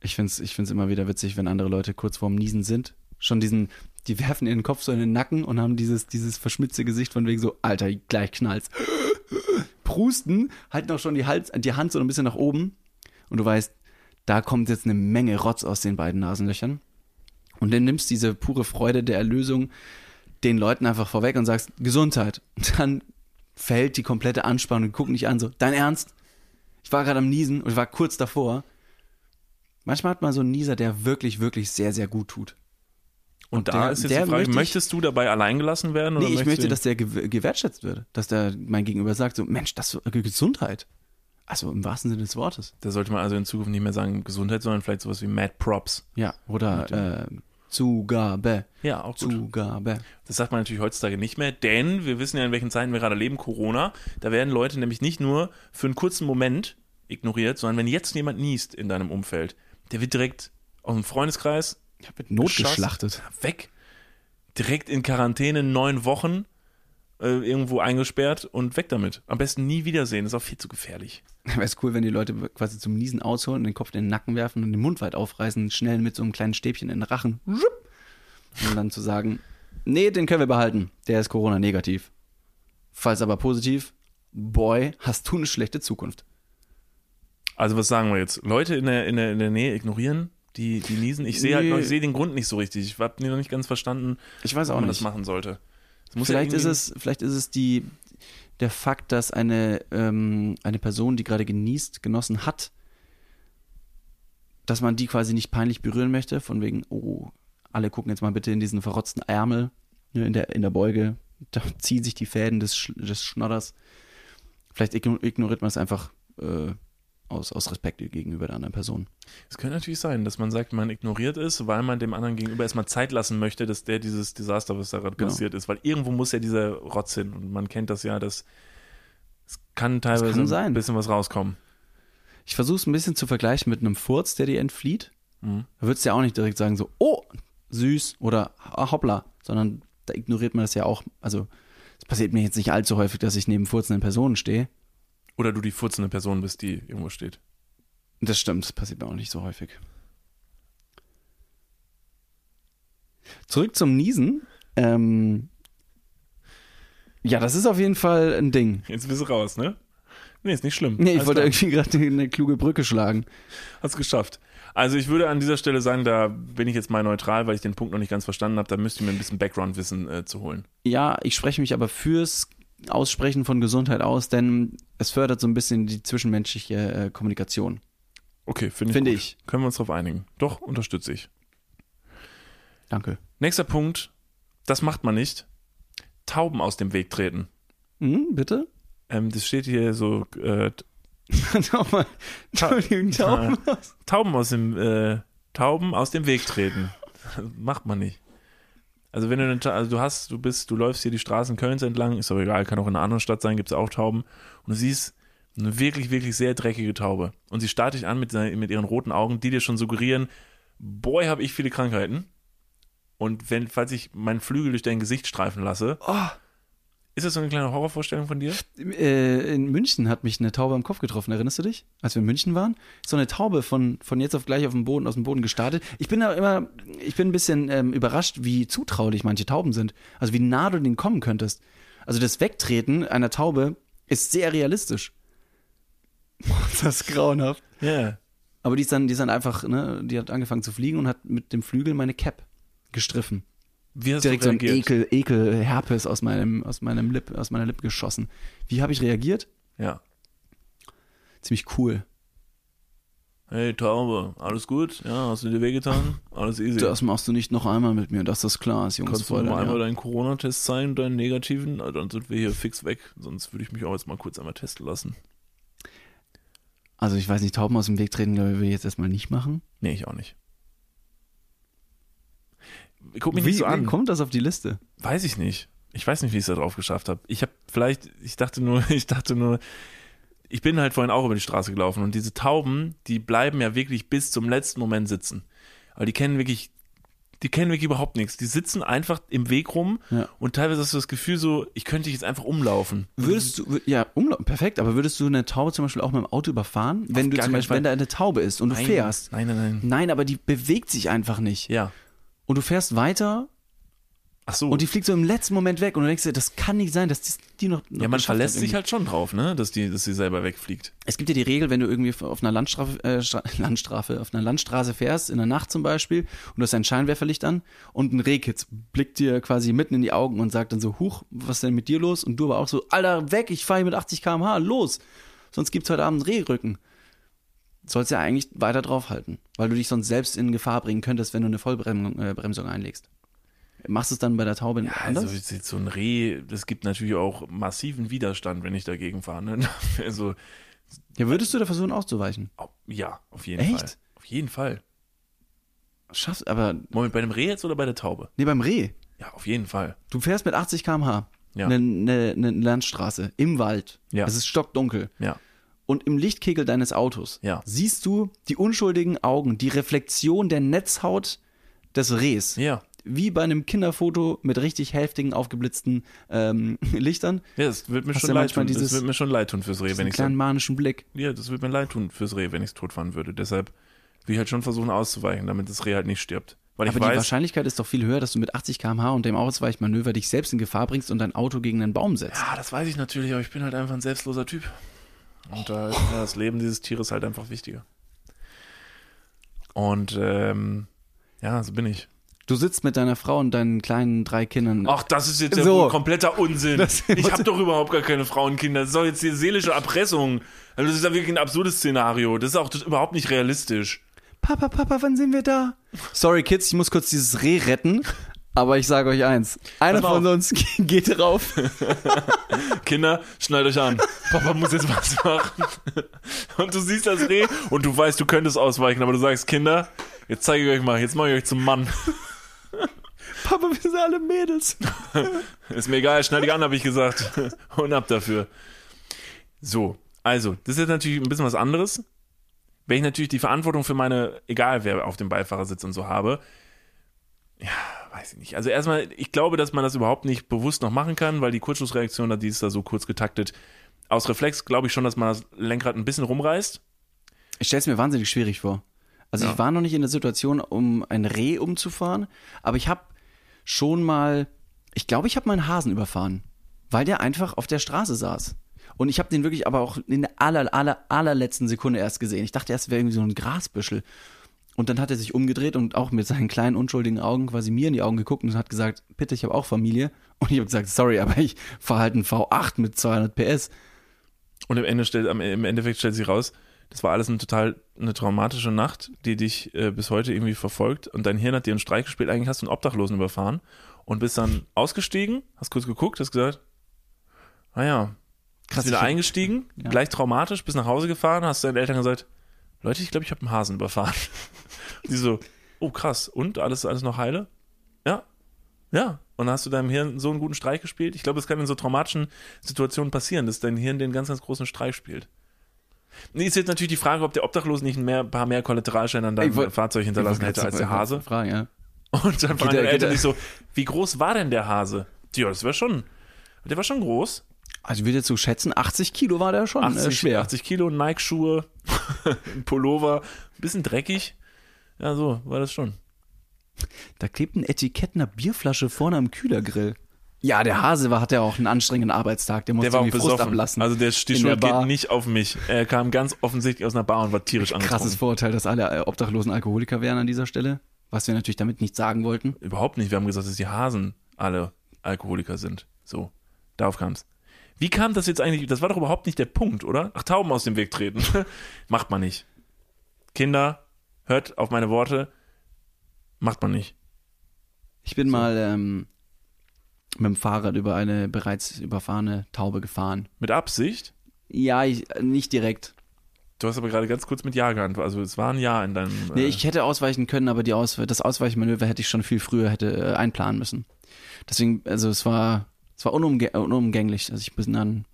Ich finde es ich find's immer wieder witzig, wenn andere Leute kurz vorm Niesen sind. Schon diesen, die werfen ihren Kopf so in den Nacken und haben dieses, dieses verschmitzte Gesicht von wegen so, Alter, gleich knallt's. Prusten, halten auch schon die, Hals, die Hand so ein bisschen nach oben und du weißt, da kommt jetzt eine Menge Rotz aus den beiden Nasenlöchern. Und dann nimmst diese pure Freude der Erlösung den Leuten einfach vorweg und sagst, Gesundheit. Und dann fällt die komplette Anspannung und gucken dich an, so, dein Ernst? Ich war gerade am Niesen und ich war kurz davor. Manchmal hat man so einen Nieser, der wirklich, wirklich sehr, sehr gut tut. Und, Und da der- ist jetzt die Frage, möchte ich- möchtest du dabei allein gelassen werden? Oder Nee, ich möchte, dass der gew- gewertschätzt wird. Dass der mein Gegenüber sagt, so, Mensch, das ist Gesundheit. Also im wahrsten Sinne des Wortes. Da sollte man also in Zukunft nicht mehr sagen Gesundheit, sondern vielleicht sowas wie Mad Props. Ja, oder äh, Zugabe. Ja, auch gut. Zugabe. Das sagt man natürlich heutzutage nicht mehr, denn wir wissen ja, in welchen Zeiten wir gerade leben, Corona. Da werden Leute nämlich nicht nur für einen kurzen Moment ignoriert, sondern wenn jetzt jemand niest in deinem Umfeld, der wird direkt aus dem Freundeskreis Ich habe notgeschlachtet. weg, direkt in Quarantäne, neun Wochen, äh, irgendwo eingesperrt und weg damit. Am besten nie wiedersehen, ist auch viel zu gefährlich. Wäre es cool, wenn die Leute quasi zum Niesen ausholen, den Kopf in den Nacken werfen und den Mund weit aufreißen, schnell mit so einem kleinen Stäbchen in den Rachen. Und dann zu sagen, nee, den können wir behalten. Der ist Corona-negativ. Falls aber positiv, boy, hast du eine schlechte Zukunft. Also was sagen wir jetzt? Leute in der, in der, in der Nähe ignorieren, die, die niesen. Ich sehe halt Nee. noch, ich sehe den Grund nicht so richtig. Ich habe noch nicht ganz verstanden, Ich weiß auch warum man nicht. das machen sollte. Es muss ja Vielleicht ist es, vielleicht ist es die, der Fakt, dass eine, ähm, eine Person, die gerade genießt, genossen hat, dass man die quasi nicht peinlich berühren möchte, von wegen, oh, alle gucken jetzt mal bitte in diesen verrotzten Ärmel, ne, in der, in der Beuge, da ziehen sich die Fäden des, Sch- des Schnodders. Vielleicht igno- ignoriert man es einfach äh, aus, aus Respekt gegenüber der anderen Person. Es könnte natürlich sein, dass man sagt, man ignoriert es, weil man dem anderen gegenüber erstmal Zeit lassen möchte, dass der dieses Desaster, was da gerade Genau. passiert ist, weil irgendwo muss ja dieser Rotz hin und man kennt das ja, dass es kann teilweise kann sein. ein bisschen was rauskommen. Ich versuche es ein bisschen zu vergleichen mit einem Furz, der dir entflieht. Mhm. Da würdest du ja auch nicht direkt sagen so, oh, süß oder ah, hoppla, sondern da ignoriert man das ja auch. Also es passiert mir jetzt nicht allzu häufig, dass ich neben furzenden Personen stehe. Oder du die furzende Person bist, die irgendwo steht. Das stimmt, das passiert mir auch nicht so häufig. Zurück zum Niesen. Ähm, ja, das ist auf jeden Fall ein Ding. Jetzt bist du raus, ne? Nee, ist nicht schlimm. Nee, ich Alles wollte klar. irgendwie gerade eine kluge Brücke schlagen. Hast geschafft. Also ich würde an dieser Stelle sagen, da bin ich jetzt mal neutral, weil ich den Punkt noch nicht ganz verstanden habe. Da müsst ihr mir ein bisschen Background-Wissen äh, zu holen. Ja, ich spreche mich aber fürs Aussprechen von Gesundheit aus, denn es fördert so ein bisschen die zwischenmenschliche äh, Kommunikation. Okay, finde ich. Finde ich. Können wir uns darauf einigen? Doch, unterstütze ich. Danke. Nächster Punkt, das macht man nicht. Tauben aus dem Weg treten. Hm, bitte? Ähm, das steht hier so, äh, Nochmal. Entschuldigung, Tauben. Tauben aus dem, äh, Tauben aus dem Weg treten. macht man nicht. Also wenn du, also du hast, du bist, du läufst hier die Straßen Kölns entlang, ist aber egal, kann auch in einer anderen Stadt sein, gibt es auch Tauben. Und du siehst eine wirklich, wirklich sehr dreckige Taube. Und sie starrt dich an mit, mit ihren roten Augen, die dir schon suggerieren, boy, habe ich viele Krankheiten. Und wenn, falls ich meinen Flügel durch dein Gesicht streifen lasse, Oh, ist das so eine kleine Horrorvorstellung von dir? äh, in München hat mich eine Taube am Kopf getroffen, erinnerst du dich? Als wir in München waren? So eine Taube von, von jetzt auf gleich auf dem Boden, aus dem Boden gestartet. Ich bin da immer, ich bin ein bisschen ähm, überrascht, wie zutraulich manche Tauben sind. Also wie nah du denen kommen könntest. Also das Wegtreten einer Taube ist sehr realistisch. Das ist grauenhaft. Ja. Aber die ist dann, die ist dann einfach, ne, die hat angefangen zu fliegen und hat mit dem Flügel meine Cap gestriffen. Wie hast Direkt du so ein? Ekel, Ekel, Herpes aus meinem, aus meinem Lip, aus meiner Lippe geschossen. Wie habe ich reagiert? Ja. Ziemlich cool. Hey Taube, alles gut? Ja, hast du dir wehgetan? Alles easy. Das machst du nicht noch einmal mit mir, dass das klar ist, Jungs. Kannst du Fräulein, mal einmal ja. deinen Corona-Test zeigen, deinen negativen? Dann sind wir hier fix weg. Sonst würde ich mich auch jetzt mal kurz einmal testen lassen. Also ich weiß nicht, Tauben aus dem Weg treten, glaube ich, will ich jetzt erstmal nicht machen. Nee, ich auch nicht. Guck mich wie, nicht so wie an. kommt das auf die Liste? Weiß ich nicht. Ich weiß nicht, wie ich es da drauf geschafft habe. Ich habe vielleicht, ich dachte nur, ich dachte nur, ich bin halt vorhin auch über die Straße gelaufen und diese Tauben, die bleiben ja wirklich bis zum letzten Moment sitzen. Aber die kennen wirklich, die kennen wirklich überhaupt nichts. Die sitzen einfach im Weg rum Ja. und teilweise hast du das Gefühl so, ich könnte jetzt einfach umlaufen. Würdest du, ja, umlau- perfekt, aber würdest du eine Taube zum Beispiel auch mit dem Auto überfahren? Wenn du gar zum Beispiel, wenn da eine Taube ist und du Nein, fährst. Nein, nein, nein. Nein, aber die bewegt sich einfach nicht. Ja. Und du fährst weiter Ach so. und die fliegt so im letzten Moment weg und du denkst dir, das kann nicht sein, dass die, die noch, noch ja, man verlässt sich irgendwie. halt schon drauf, ne, dass die, dass sie selber wegfliegt. Es gibt ja die Regel, wenn du irgendwie auf einer Landstrafe, äh, Stra Landstrafe, auf einer Landstraße fährst, in der Nacht zum Beispiel, und du hast ein Scheinwerferlicht an und ein Rehkitz blickt dir quasi mitten in die Augen und sagt dann so, huch, was ist denn mit dir los? Und du aber auch so, Alter, weg, ich fahre hier mit 80 km/h, los! Sonst gibt's heute Abend Rehrücken. Sollst ja eigentlich weiter draufhalten, weil du dich sonst selbst in Gefahr bringen könntest, wenn du eine Vollbremsung äh, Bremsung einlegst. Machst du es dann bei der Taube Ja, anders? also so ein Reh, das gibt natürlich auch massiven Widerstand, wenn ich dagegen fahre. Ne? Also, ja, würdest du da versuchen auszuweichen? au- ja, auf jeden Echt? Fall. Auf jeden Fall. Schaffst, aber, Moment, bei dem Reh jetzt oder bei der Taube? nee, beim Reh. Ja, auf jeden Fall. Du fährst mit 80 km/h Ja. eine, eine, eine Landstraße im Wald. Ja. Es ist stockdunkel. Ja. Und im Lichtkegel deines Autos Ja. siehst du die unschuldigen Augen, die Reflexion der Netzhaut des Rehs. Ja. Wie bei einem Kinderfoto mit richtig heftigen, aufgeblitzten ähm, Lichtern. Ja, das wird mir Hast schon leid tun. Das dieses- wird mir schon leid tun fürs Reh, wenn ich kleinen manischen Blick. Ja, das wird mir leid tun fürs Reh, wenn ich es totfahren würde. Deshalb will ich halt schon versuchen auszuweichen, damit das Reh halt nicht stirbt. Weil Aber die weiß, Wahrscheinlichkeit ist doch viel höher, dass du mit 80 km/h und dem Ausweichmanöver dich selbst in Gefahr bringst und dein Auto gegen einen Baum setzt. ja, das weiß ich natürlich, aber ich bin halt einfach ein selbstloser Typ. Und da ist das Leben dieses Tieres halt einfach wichtiger. Und ähm, ja, so bin ich. Du sitzt mit deiner Frau und deinen kleinen drei Kindern. Ach, das ist jetzt ja So. kompletter Unsinn. Das- ich habe doch überhaupt gar keine Frauenkinder. Das ist doch jetzt die seelische Erpressung. Also das ist ja wirklich ein absurdes Szenario. Das ist auch überhaupt nicht realistisch. Papa, Papa, wann sind wir da? Sorry, Kids, ich muss kurz dieses Reh retten. Aber ich sage euch eins: Einer von uns geht drauf. Kinder, schnallt euch an. Papa muss jetzt was machen. Und du siehst das Reh und du weißt, du könntest ausweichen, aber du sagst, Kinder, jetzt zeige ich euch mal, jetzt mache ich euch zum Mann. Papa, wir sind alle Mädels. Ist mir egal, schneid dich an, habe ich gesagt. Und ab dafür. So, also, das ist jetzt natürlich ein bisschen was anderes. Wenn ich natürlich die Verantwortung für meine, egal wer auf dem Beifahrersitz und so habe, ja, weiß ich nicht. Also erstmal, ich glaube, dass man das überhaupt nicht bewusst noch machen kann, weil die Kurzschlussreaktion, die ist da so kurz getaktet. Aus Reflex glaube ich schon, dass man das Lenkrad ein bisschen rumreißt. Ich stelle es mir wahnsinnig schwierig vor. Also Ja. ich war noch nicht in der Situation, um ein Reh umzufahren, aber ich habe schon mal, ich glaube, ich habe meinen Hasen überfahren, weil der einfach auf der Straße saß. Und ich habe den wirklich aber auch in der aller, aller, allerletzten Sekunde erst gesehen. Ich dachte erst, es wäre irgendwie so ein Grasbüschel. Und dann hat er sich umgedreht und auch mit seinen kleinen, unschuldigen Augen quasi mir in die Augen geguckt und hat gesagt, bitte, ich habe auch Familie. Und ich habe gesagt, sorry, aber ich fahre halt einen V8 mit 200 PS. Und im, Ende stellt, im Endeffekt stellt sich raus, das war alles eine total eine traumatische Nacht, die dich äh, bis heute irgendwie verfolgt. Und dein Hirn hat dir einen Streich gespielt. Eigentlich hast du einen Obdachlosen überfahren und bist dann ausgestiegen, hast kurz geguckt, hast gesagt, naja, Krass, Krass, wieder ich hab- eingestiegen, Ja. gleich traumatisch, bist nach Hause gefahren, hast deinen Eltern gesagt, Leute, ich glaube, ich habe einen Hasen überfahren. Die so, oh krass, und alles, alles noch heile? Ja, ja. Und dann hast du deinem Hirn so einen guten Streich gespielt. Ich glaube, es kann in so traumatischen Situationen passieren, dass dein Hirn den ganz, ganz großen Streich spielt. Nee, ist jetzt natürlich die Frage, ob der Obdachlos nicht ein mehr, paar mehr Kollateralschäden an deinem wollt- Fahrzeug hinterlassen hätte als der Hase. Fragen, ja. Und dann deine geht Eltern sich so, wie groß war denn der Hase? Ja, das war schon, der war schon groß. Also ich würde jetzt so schätzen, 80 Kilo war der schon 80, äh, schwer. 80 Kilo, Nike-Schuhe, ein Pullover, ein bisschen dreckig. Ja, so war das schon. Da klebt ein Etikett einer Bierflasche vorne am Kühlergrill. Ja, der Hase war, hat ja auch einen anstrengenden Arbeitstag. Der musste Der war irgendwie Frust besoffen. ablassen. Also der, die Schuld geht nicht auf mich. Er kam ganz offensichtlich aus einer Bar und war tierisch Krasses angetrunken. Vorurteil, dass alle äh, Obdachlosen Alkoholiker wären an dieser Stelle. Was wir natürlich damit nicht sagen wollten. Überhaupt nicht. Wir haben gesagt, dass die Hasen alle Alkoholiker sind. So, darauf kam's. Wie kam das jetzt eigentlich? Das war doch überhaupt nicht der Punkt, oder? Ach, Tauben aus dem Weg treten. Macht man nicht. Kinder, hört auf meine Worte. Macht man nicht. Ich bin mal ähm, mit dem Fahrrad über eine bereits überfahrene Taube gefahren. Mit Absicht. Ja, ich, äh, nicht direkt. Du hast aber gerade ganz kurz mit Ja geantwortet. Also es war ein Ja in deinem. Nee, äh, ich hätte ausweichen können, aber die Aus das Ausweichmanöver hätte ich schon viel früher hätte äh, einplanen müssen. Deswegen, also es war Es war unumgä unumgänglich, dass ich bisschen an.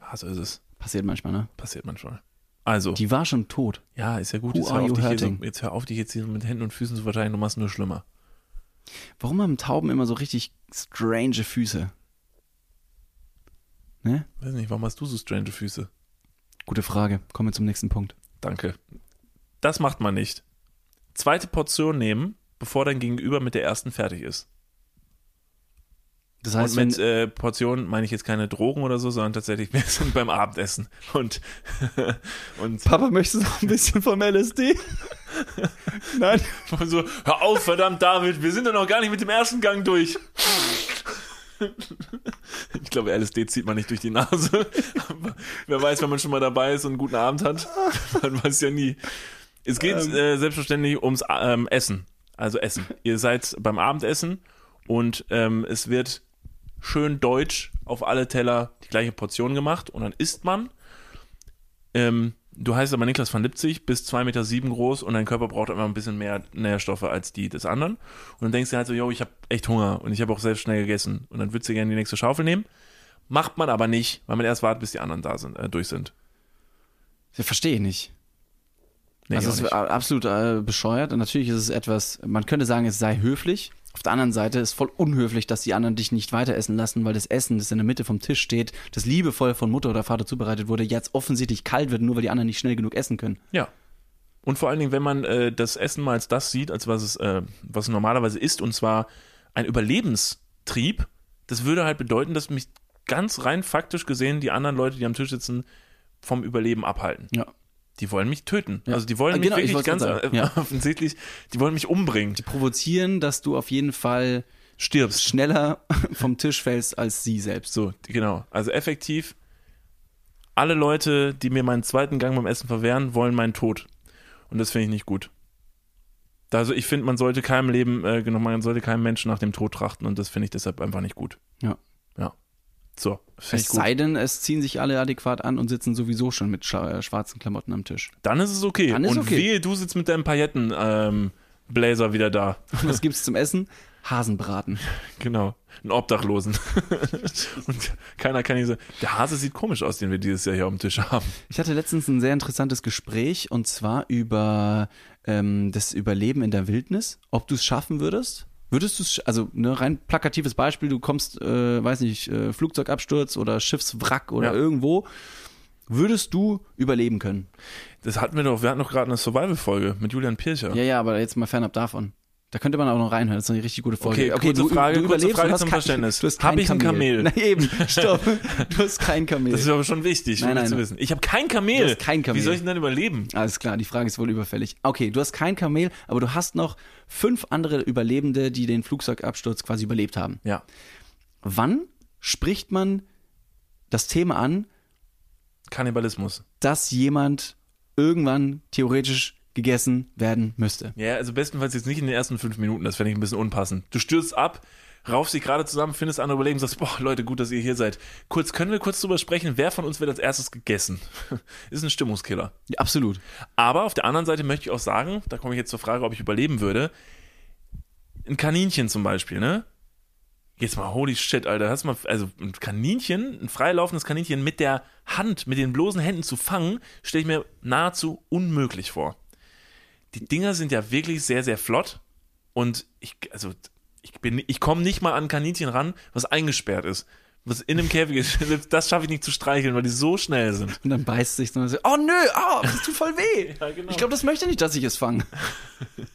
Ah, so ist es. Passiert manchmal, ne? Passiert manchmal. Also, Die war schon tot. ja, ist ja gut. Jetzt hör, auf, dich hier hurting? jetzt hör auf, dich jetzt hier mit Händen und Füßen zu verteidigen, du machst nur schlimmer. Warum haben Tauben immer so richtig strange Füße? Ne? Weiß nicht, warum hast du so strange Füße? Gute Frage. Kommen wir zum nächsten Punkt. Danke. Das macht man nicht. Zweite Portion nehmen, bevor dein Gegenüber mit der ersten fertig ist. Das heißt, und mit äh, Portionen meine ich jetzt keine Drogen oder so, sondern tatsächlich, wir sind beim Abendessen. Und, und Papa, möchtest du noch ein bisschen vom LSD? Nein. Und so, hör auf, verdammt, David, wir sind doch noch gar nicht mit dem ersten Gang durch. Ich glaube, LSD zieht man nicht durch die Nase. Aber wer weiß, wenn man schon mal dabei ist und einen guten Abend hat. Man weiß ja nie. Es geht Ähm. äh, selbstverständlich ums ähm, Essen. Also Essen. Ihr seid beim Abendessen und ähm, es wird schön deutsch auf alle Teller die gleiche Portion gemacht und dann isst man. Ähm, du heißt aber Niklas van Lipzig, bist 2,7 Meter sieben groß und dein Körper braucht immer ein bisschen mehr Nährstoffe als die des anderen. Und dann denkst du halt so, yo, ich habe echt Hunger und ich habe auch selbst schnell gegessen. Und dann würdest du gerne die nächste Schaufel nehmen. Macht man aber nicht, weil man erst wartet, bis die anderen da sind, äh, durch sind. Das verstehe ich nicht. Nee, also es ist absolut äh, bescheuert. Und natürlich ist es etwas, man könnte sagen, es sei höflich. Auf der anderen Seite ist voll unhöflich, dass die anderen dich nicht weiter essen lassen, weil das Essen, das in der Mitte vom Tisch steht, das liebevoll von Mutter oder Vater zubereitet wurde, jetzt offensichtlich kalt wird, nur weil die anderen nicht schnell genug essen können. Ja. Und vor allen Dingen, wenn man äh, das Essen mal als das sieht, als was es, äh, was es normalerweise ist, und zwar ein Überlebenstrieb, das würde halt bedeuten, dass mich ganz rein faktisch gesehen die anderen Leute, die am Tisch sitzen, vom Überleben abhalten. Ja. Die wollen mich töten. Ja. Also die wollen Ah, mich genau, ich wirklich ganz äh, Ja. offensichtlich, die wollen mich umbringen. Die provozieren, dass du auf jeden Fall Stirbst. schneller vom Tisch fällst als sie selbst. So, genau. Also effektiv, alle Leute, die mir meinen zweiten Gang beim Essen verwehren, wollen meinen Tod. Und das finde ich nicht gut. Also ich finde, man sollte keinem Leben, äh, genau, man sollte keinem Menschen nach dem Tod trachten und das finde ich deshalb einfach nicht gut. Ja. Ja. So, Es sei denn, es ziehen sich alle adäquat an und sitzen sowieso schon mit äh, schwarzen Klamotten am Tisch. Dann ist es okay. Dann ist und okay. wehe, du sitzt mit deinem Pailletten ähm, wieder da. Und was gibt's zum Essen? Hasenbraten. Genau. Einen Obdachlosen. und keiner kann hier so. Der Hase sieht komisch aus, den wir dieses Jahr hier auf dem Tisch haben. Ich hatte letztens ein sehr interessantes Gespräch und zwar über ähm, das Überleben in der Wildnis. Ob du es schaffen würdest? Würdest du es, also ne, rein plakatives Beispiel, du kommst, äh, weiß nicht, äh, Flugzeugabsturz oder Schiffswrack oder Ja. irgendwo. Würdest du überleben können? Das hatten wir doch, wir hatten doch gerade eine Survival-Folge mit Julian Pircher. Ja, ja, aber jetzt mal fernab davon. Da könnte man auch noch reinhören. Das ist eine richtig gute Folge. Okay, Frage, kurze Frage du hast zum kein- Verständnis. Du hast Hab kein ich ein Kamel? Nein, eben, stopp. Du hast kein Kamel. Das ist aber schon wichtig, Nein, um nein, zu wissen. Ich habe kein Kamel. Du hast kein Kamel. Wie soll ich denn dann überleben? Alles klar, die Frage ist wohl überfällig. Okay, du hast kein Kamel, aber du hast noch fünf andere Überlebende, die den Flugzeugabsturz quasi überlebt haben. Ja. Wann spricht man das Thema an, Kannibalismus. dass jemand irgendwann theoretisch gegessen werden müsste? Ja, also bestenfalls jetzt nicht in den ersten fünf Minuten, das fände ich ein bisschen unpassend. Du stürzt ab, raufst dich gerade zusammen, findest andere Überleben, sagst, boah, Leute, gut, dass ihr hier seid. Kurz, können wir kurz drüber sprechen, wer von uns wird als erstes gegessen? Ist ein Stimmungskiller. Ja, absolut. Aber auf der anderen Seite möchte ich auch sagen, da komme ich jetzt zur Frage, ob ich überleben würde. Ein Kaninchen zum Beispiel, ne? Jetzt mal, holy shit, Alter, hast du mal, also ein Kaninchen, ein freilaufendes Kaninchen mit der Hand, mit den bloßen Händen zu fangen, stelle ich mir nahezu unmöglich vor. Die Dinger sind ja wirklich sehr, sehr flott und ich, also, ich bin, ich komme nicht mal an ein Kaninchen ran, was eingesperrt ist. Was in einem Käfig ist, das schaffe ich nicht zu streicheln, weil die so schnell sind. Und dann beißt sich so oh nö, oh, das tut voll weh. Ja, genau. Ich glaube, das möchte nicht, dass ich es fange.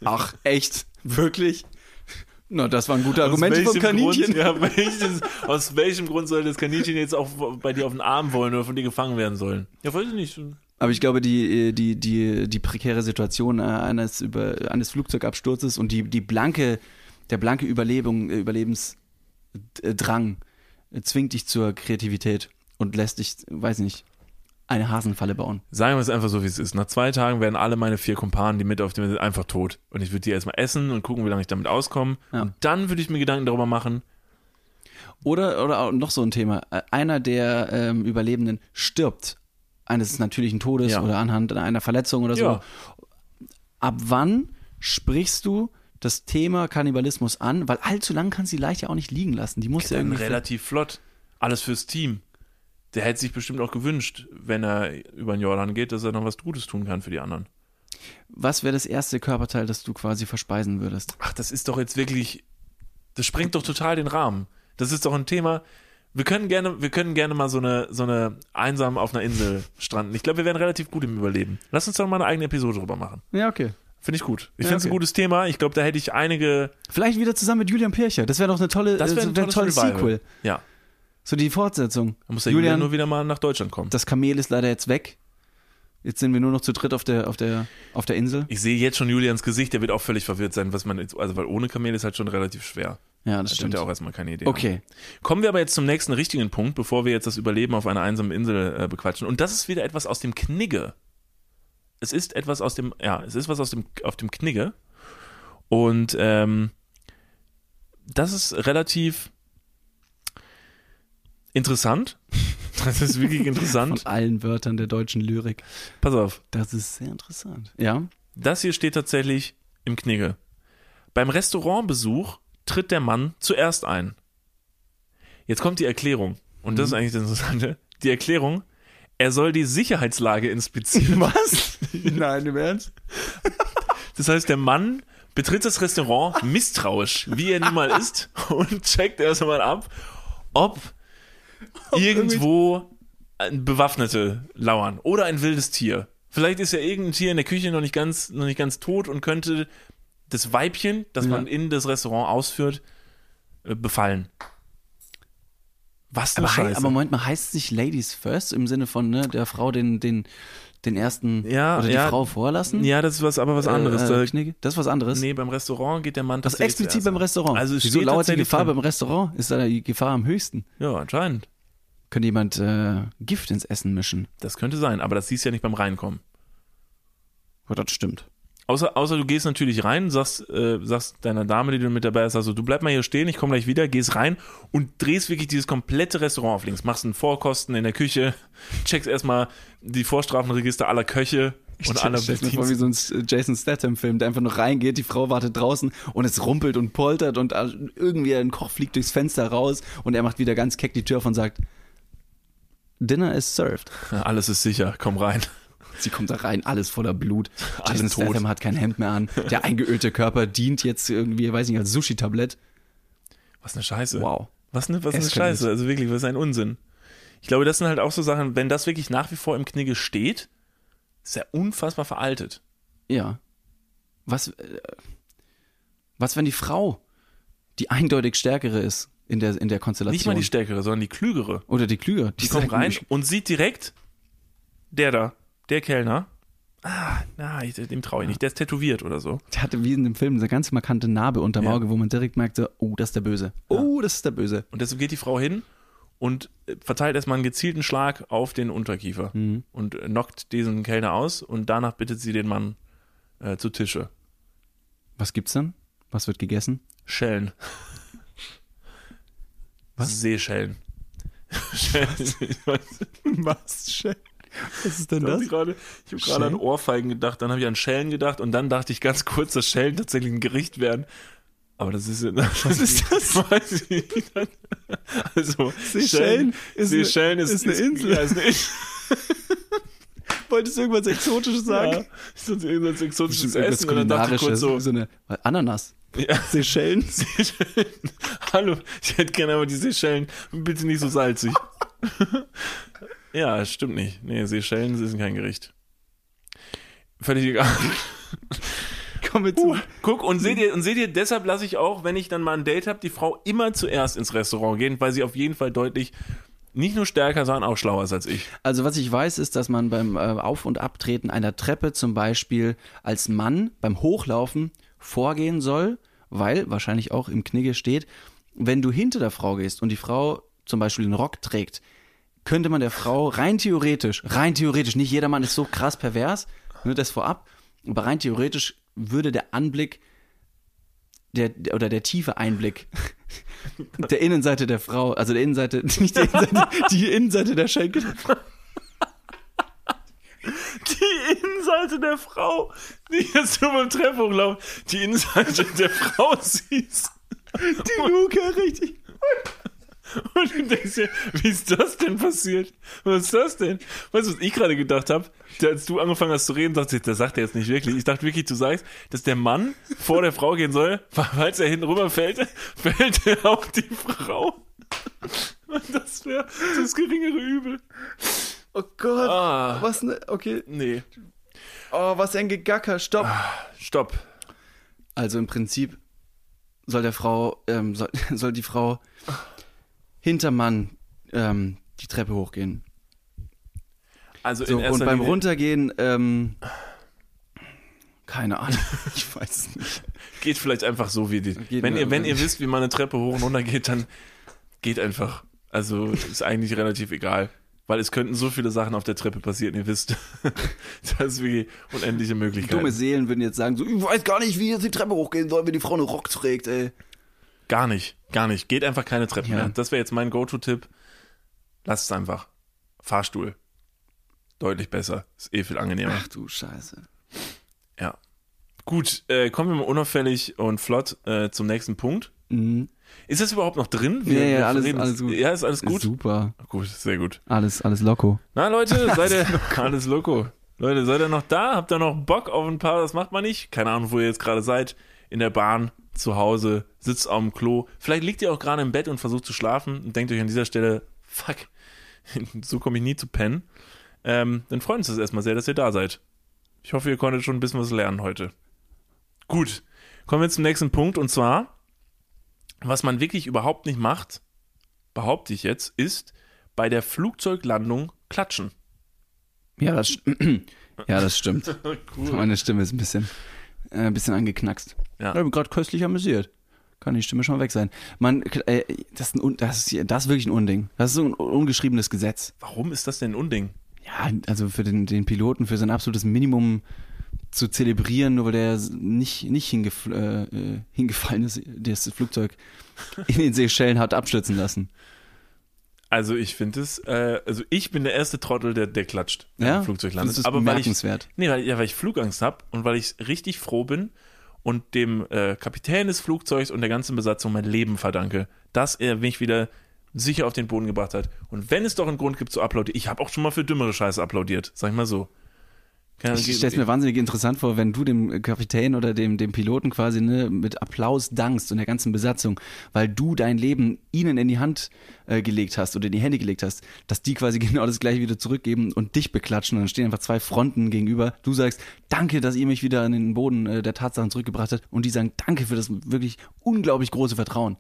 Ach, echt? Wirklich? Na, das waren gute Argumente vom welchem Kaninchen. Grund, ja, welches, aus welchem Grund soll das Kaninchen jetzt auch bei dir auf den Arm wollen oder von dir gefangen werden sollen? Ja, weiß ich nicht. Aber ich glaube, die, die, die, die prekäre Situation äh, eines, über, eines Flugzeugabsturzes und die, die blanke, der blanke Überlebung, äh, Überlebensdrang äh, zwingt dich zur Kreativität und lässt dich, weiß nicht, eine Hasenfalle bauen. Sagen wir es einfach so, wie es ist. Nach zwei Tagen werden alle meine vier Kumpanen, die mit auf dem sind, einfach tot. Und ich würde die erstmal essen und gucken, wie lange ich damit auskomme. Ja. Und dann würde ich mir Gedanken darüber machen. Oder, oder auch noch so ein Thema. Äh, Einer der ähm, Überlebenden stirbt eines natürlichen Todes Ja. oder anhand einer Verletzung oder so. Ja. Ab wann sprichst du das Thema Kannibalismus an, weil allzu lang kann sie leicht ja auch nicht liegen lassen. Die muss ja irgendwie. relativ flott. Alles fürs Team. Der hätte sich bestimmt auch gewünscht, wenn er über den Jordan geht, dass er noch was Gutes tun kann für die anderen. Was wäre das erste Körperteil, das du quasi verspeisen würdest? Ach, das ist doch jetzt wirklich, das sprengt doch total den Rahmen. Das ist doch ein Thema. Wir können gerne, wir können gerne mal so eine, so eine einsam auf einer Insel stranden. Ich glaube, wir wären relativ gut im Überleben. Lass uns doch mal eine eigene Episode drüber machen. Ja, okay. Finde ich gut. Ich Ja, finde es ein okay. gutes Thema. Ich glaube, da hätte ich einige. Vielleicht wieder zusammen mit Julian Pircher. Das wäre doch eine tolle, Das wäre ein wär tolles Revival. Sequel. Ja. So die Fortsetzung. Da muss der Julian, Julian, nur wieder mal nach Deutschland kommen. das Kamel ist leider jetzt weg. Jetzt sind wir nur noch zu dritt auf der, auf der, auf der Insel. Ich sehe jetzt schon Julians Gesicht, der wird auch völlig verwirrt sein, was man jetzt, also weil ohne Kamel ist halt schon relativ schwer. Ja, das Da stimmt. er auch erstmal keine Idee. Okay. Kommen wir aber jetzt zum nächsten richtigen Punkt, bevor wir jetzt das Überleben auf einer einsamen Insel äh, bequatschen. Und das ist wieder etwas aus dem Knigge. Es ist etwas aus dem, ja, es ist was aus dem, auf dem Knigge. Und ähm, das ist relativ interessant. Das ist wirklich interessant. Von allen Wörtern der deutschen Lyrik. Pass auf. Das ist sehr interessant. Ja. Das hier steht tatsächlich im Knigge. Beim Restaurantbesuch tritt der Mann zuerst ein. Jetzt kommt die Erklärung. Und das ist eigentlich das Interessante. Die Erklärung, er soll die Sicherheitslage inspizieren. Was? Nein, im Ernst? Das heißt, der Mann betritt das Restaurant misstrauisch, wie er nun mal ist, und checkt erst einmal ab, ob irgendwo ein Bewaffnete lauern oder ein wildes Tier. Vielleicht ist ja irgendein Tier in der Küche noch nicht ganz, noch nicht ganz tot und könnte das Weibchen, das Ja. man in das Restaurant ausführt, äh, befallen. Was Aber, hei- aber Moment mal, heißt es nicht Ladies First im Sinne von ne, der Frau den, den, den ersten Ja, oder die ja. Frau vorlassen? ja, das ist was, aber was anderes. Äh, Da- äh, Knigge? Das ist was anderes. nee, beim Restaurant geht der Mann das tatsächlich explizit beim. Restaurant. Also es Wieso lauert die Gefahr drin. beim Restaurant? Ist da die Gefahr am höchsten? Ja, anscheinend. Könnte jemand äh, Gift ins Essen mischen? Das könnte sein, aber das siehst du ja nicht beim Reinkommen. Oh, das stimmt. Außer, außer du gehst natürlich rein, sagst, äh, sagst deiner Dame, die du mit dabei hast, also du bleib mal hier stehen, ich komme gleich wieder, gehst rein und drehst wirklich dieses komplette Restaurant auf links. Machst einen Vorkosten in der Küche, checkst erstmal die Vorstrafenregister aller Köche und aller Stell mir vor, wie so ein Jason Statham-Film, der einfach nur reingeht, die Frau wartet draußen und es rumpelt und poltert und irgendwie ein Koch fliegt durchs Fenster raus und er macht wieder ganz keck die Tür auf und sagt, Dinner is served. Ja, alles ist sicher, komm rein. Sie kommt da rein, alles voller Blut. Alles Jason. Statham hat kein Hemd mehr an. Der eingeölte Körper dient jetzt irgendwie, weiß nicht, als Sushi-Tablett. Was eine Scheiße. Wow. Was eine, was eine. Scheiße, also wirklich, was ein Unsinn. Ich glaube, das sind halt auch so Sachen, wenn das wirklich nach wie vor im Knigge steht, ist er unfassbar veraltet. Ja. Was, äh, was, wenn die Frau die eindeutig stärkere ist in der, in der Konstellation? Nicht mal die stärkere, sondern die klügere. Oder die klüger. Die kommt rein und sieht direkt, der da, der Kellner, ah, na, ich, dem traue ich nicht, der ist tätowiert oder so. Der hatte wie in dem Film eine ganz markante Narbe unterm Ja. Auge, wo man direkt merkte, oh, das ist der Böse. Oh, das ist der Böse. Und deshalb geht die Frau hin und äh, verteilt erstmal einen gezielten Schlag auf den Unterkiefer Mhm. und äh, knockt diesen Kellner aus und danach bittet sie den Mann äh, zu Tische. Was gibt's dann? Was wird gegessen? Schellen. Was? Seeschellen. Schellen. Weiß Was? Was ist denn Da hab ich ich habe gerade an Schellen? Ohrfeigen gedacht, dann habe ich an Schellen gedacht und dann dachte ich ganz kurz, dass Schellen tatsächlich ein Gericht werden. Aber das ist ja. Was ist das? Weiß ich nicht. Also, Seychellen ist eine- Seychellen ist, ist eine Insel. Ja, ist eine Insel. Wolltest du irgendwas Exotisches sagen? Ja, das irgendwas exotisches Bestimmt Essen? Und dann dachte ich kurz so, so eine Ananas. ja, Seychellen? Seychellen. Hallo, ich hätte gerne aber die Seychellen. Bitte nicht so salzig. Ja, stimmt nicht. Nee, Seychellen sind kein Gericht. Völlig egal. Komm mit zu. Guck, und seht ihr, und seht ihr, deshalb lasse ich auch, wenn ich dann mal ein Date habe, die Frau immer zuerst ins Restaurant gehen, weil sie auf jeden Fall deutlich nicht nur stärker, sondern auch schlauer ist als ich. Also was ich weiß, ist, dass man beim äh, Auf- und Abtreten einer Treppe zum Beispiel als Mann beim Hochlaufen vorgehen soll, weil wahrscheinlich auch im Knigge steht, wenn du hinter der Frau gehst und die Frau zum Beispiel einen Rock trägt, könnte man der Frau rein theoretisch, rein theoretisch, nicht jeder Mann ist so krass pervers, nur das vorab, aber rein theoretisch würde der Anblick der, der- oder der tiefe Einblick der Innenseite der Frau, also der Innenseite, nicht die Innenseite, die Innenseite der Schenkel Die Innenseite der Frau. Nicht, dass du beim Treppe hochlaufst, die Innenseite der Frau siehst. Die Luke, richtig. Und du denkst dir, wie ist das denn passiert? Was ist das denn? Weißt du, was ich gerade gedacht habe? Als du angefangen hast zu reden, dachte ich, das sagt er jetzt nicht wirklich. Ich dachte wirklich, du sagst, dass der Mann vor der Frau gehen soll, falls er hinten rüberfällt, fällt er auf die Frau. Und das wäre das geringere Übel. Oh Gott. Ah. Was ne, okay. Nee. Oh, was ein Gegacker. Stopp. Stopp. Also im Prinzip soll der Frau, ähm, soll, soll die Frau hinter Mann ähm, die Treppe hochgehen. Also So, in erster und beim Linie, Runtergehen, ähm, keine Ahnung, ich weiß es nicht. geht vielleicht einfach so wie die. Geht wenn ihr, wenn ihr wisst, wie man eine Treppe hoch und runter geht, dann geht einfach. Also ist eigentlich relativ egal. Weil es könnten so viele Sachen auf der Treppe passieren, ihr wisst. das ist wie unendliche Möglichkeiten. Dumme Seelen würden jetzt sagen, so, ich weiß gar nicht, wie jetzt die Treppe hochgehen soll, wenn die Frau einen Rock trägt, ey. Gar nicht, gar nicht. Geht einfach keine Treppen Ja. mehr. Das wäre jetzt mein Go-To-Tipp. Lasst es einfach. Fahrstuhl. Deutlich besser. Ist eh viel angenehmer. Ach du Scheiße. Ja. Gut, äh, kommen wir mal unauffällig und flott äh, zum nächsten Punkt. Mhm. Ist das überhaupt noch drin? Ja, ja, alles- reden- alles gut. Ja, ist alles gut? Super. Gut, sehr gut. Alles, alles loco. Na Leute, seid ihr alles loco. Leute, seid ihr noch da? Habt ihr noch Bock auf ein paar? Das macht man nicht. Keine Ahnung, wo ihr jetzt gerade seid. In der Bahn, zu Hause, sitzt auf dem Klo. Vielleicht liegt ihr auch gerade im Bett und versucht zu schlafen und denkt euch an dieser Stelle, fuck, so komme ich nie zu pennen. Ähm, dann freuen uns das erstmal sehr, dass ihr da seid. Ich hoffe, ihr konntet schon ein bisschen was lernen heute. Gut, kommen wir zum nächsten Punkt und zwar, was man wirklich überhaupt nicht macht, behaupte ich jetzt, ist bei der Flugzeuglandung klatschen. Ja, das, ja, das stimmt. Cool. Meine Stimme ist ein bisschen, äh, ein bisschen angeknackst. Ja. Ich bin gerade köstlich amüsiert. Kann die Stimme schon weg sein. Man, äh, das, ist ein, das, ist, das ist wirklich ein Unding. Das ist so ein ungeschriebenes Gesetz. Warum ist das denn ein Unding? Ja, also für den, den Piloten, für sein absolutes Minimum zu zelebrieren, nur weil der nicht, nicht hingef äh, äh, hingefallen ist, das Flugzeug in den Seychellen hat abstürzen lassen. Also ich finde es, äh, also ich bin der erste Trottel, der, der klatscht, wenn Ja, ein Flugzeug landet. das ist Aber weil ich, bemerkenswert. nee, weil, ja, weil ich Flugangst habe und weil ich richtig froh bin und dem äh, Kapitän des Flugzeugs und der ganzen Besatzung mein Leben verdanke, dass er mich wieder sicher auf den Boden gebracht hat. Und wenn es doch einen Grund gibt zu applaudieren, ich habe auch schon mal für dümmere Scheiße applaudiert, sag ich mal so. Keine Ich stelle es mir wahnsinnig interessant vor, wenn du dem Kapitän oder dem, dem Piloten quasi ne, mit Applaus dankst und der ganzen Besatzung, weil du dein Leben ihnen in die Hand äh, gelegt hast oder in die Hände gelegt hast, dass die quasi genau das gleiche wieder zurückgeben und dich beklatschen und dann stehen einfach zwei Fronten gegenüber. Du sagst, danke, dass ihr mich wieder an den Boden äh, der Tatsachen zurückgebracht habt und die sagen, danke für das wirklich unglaublich große Vertrauen.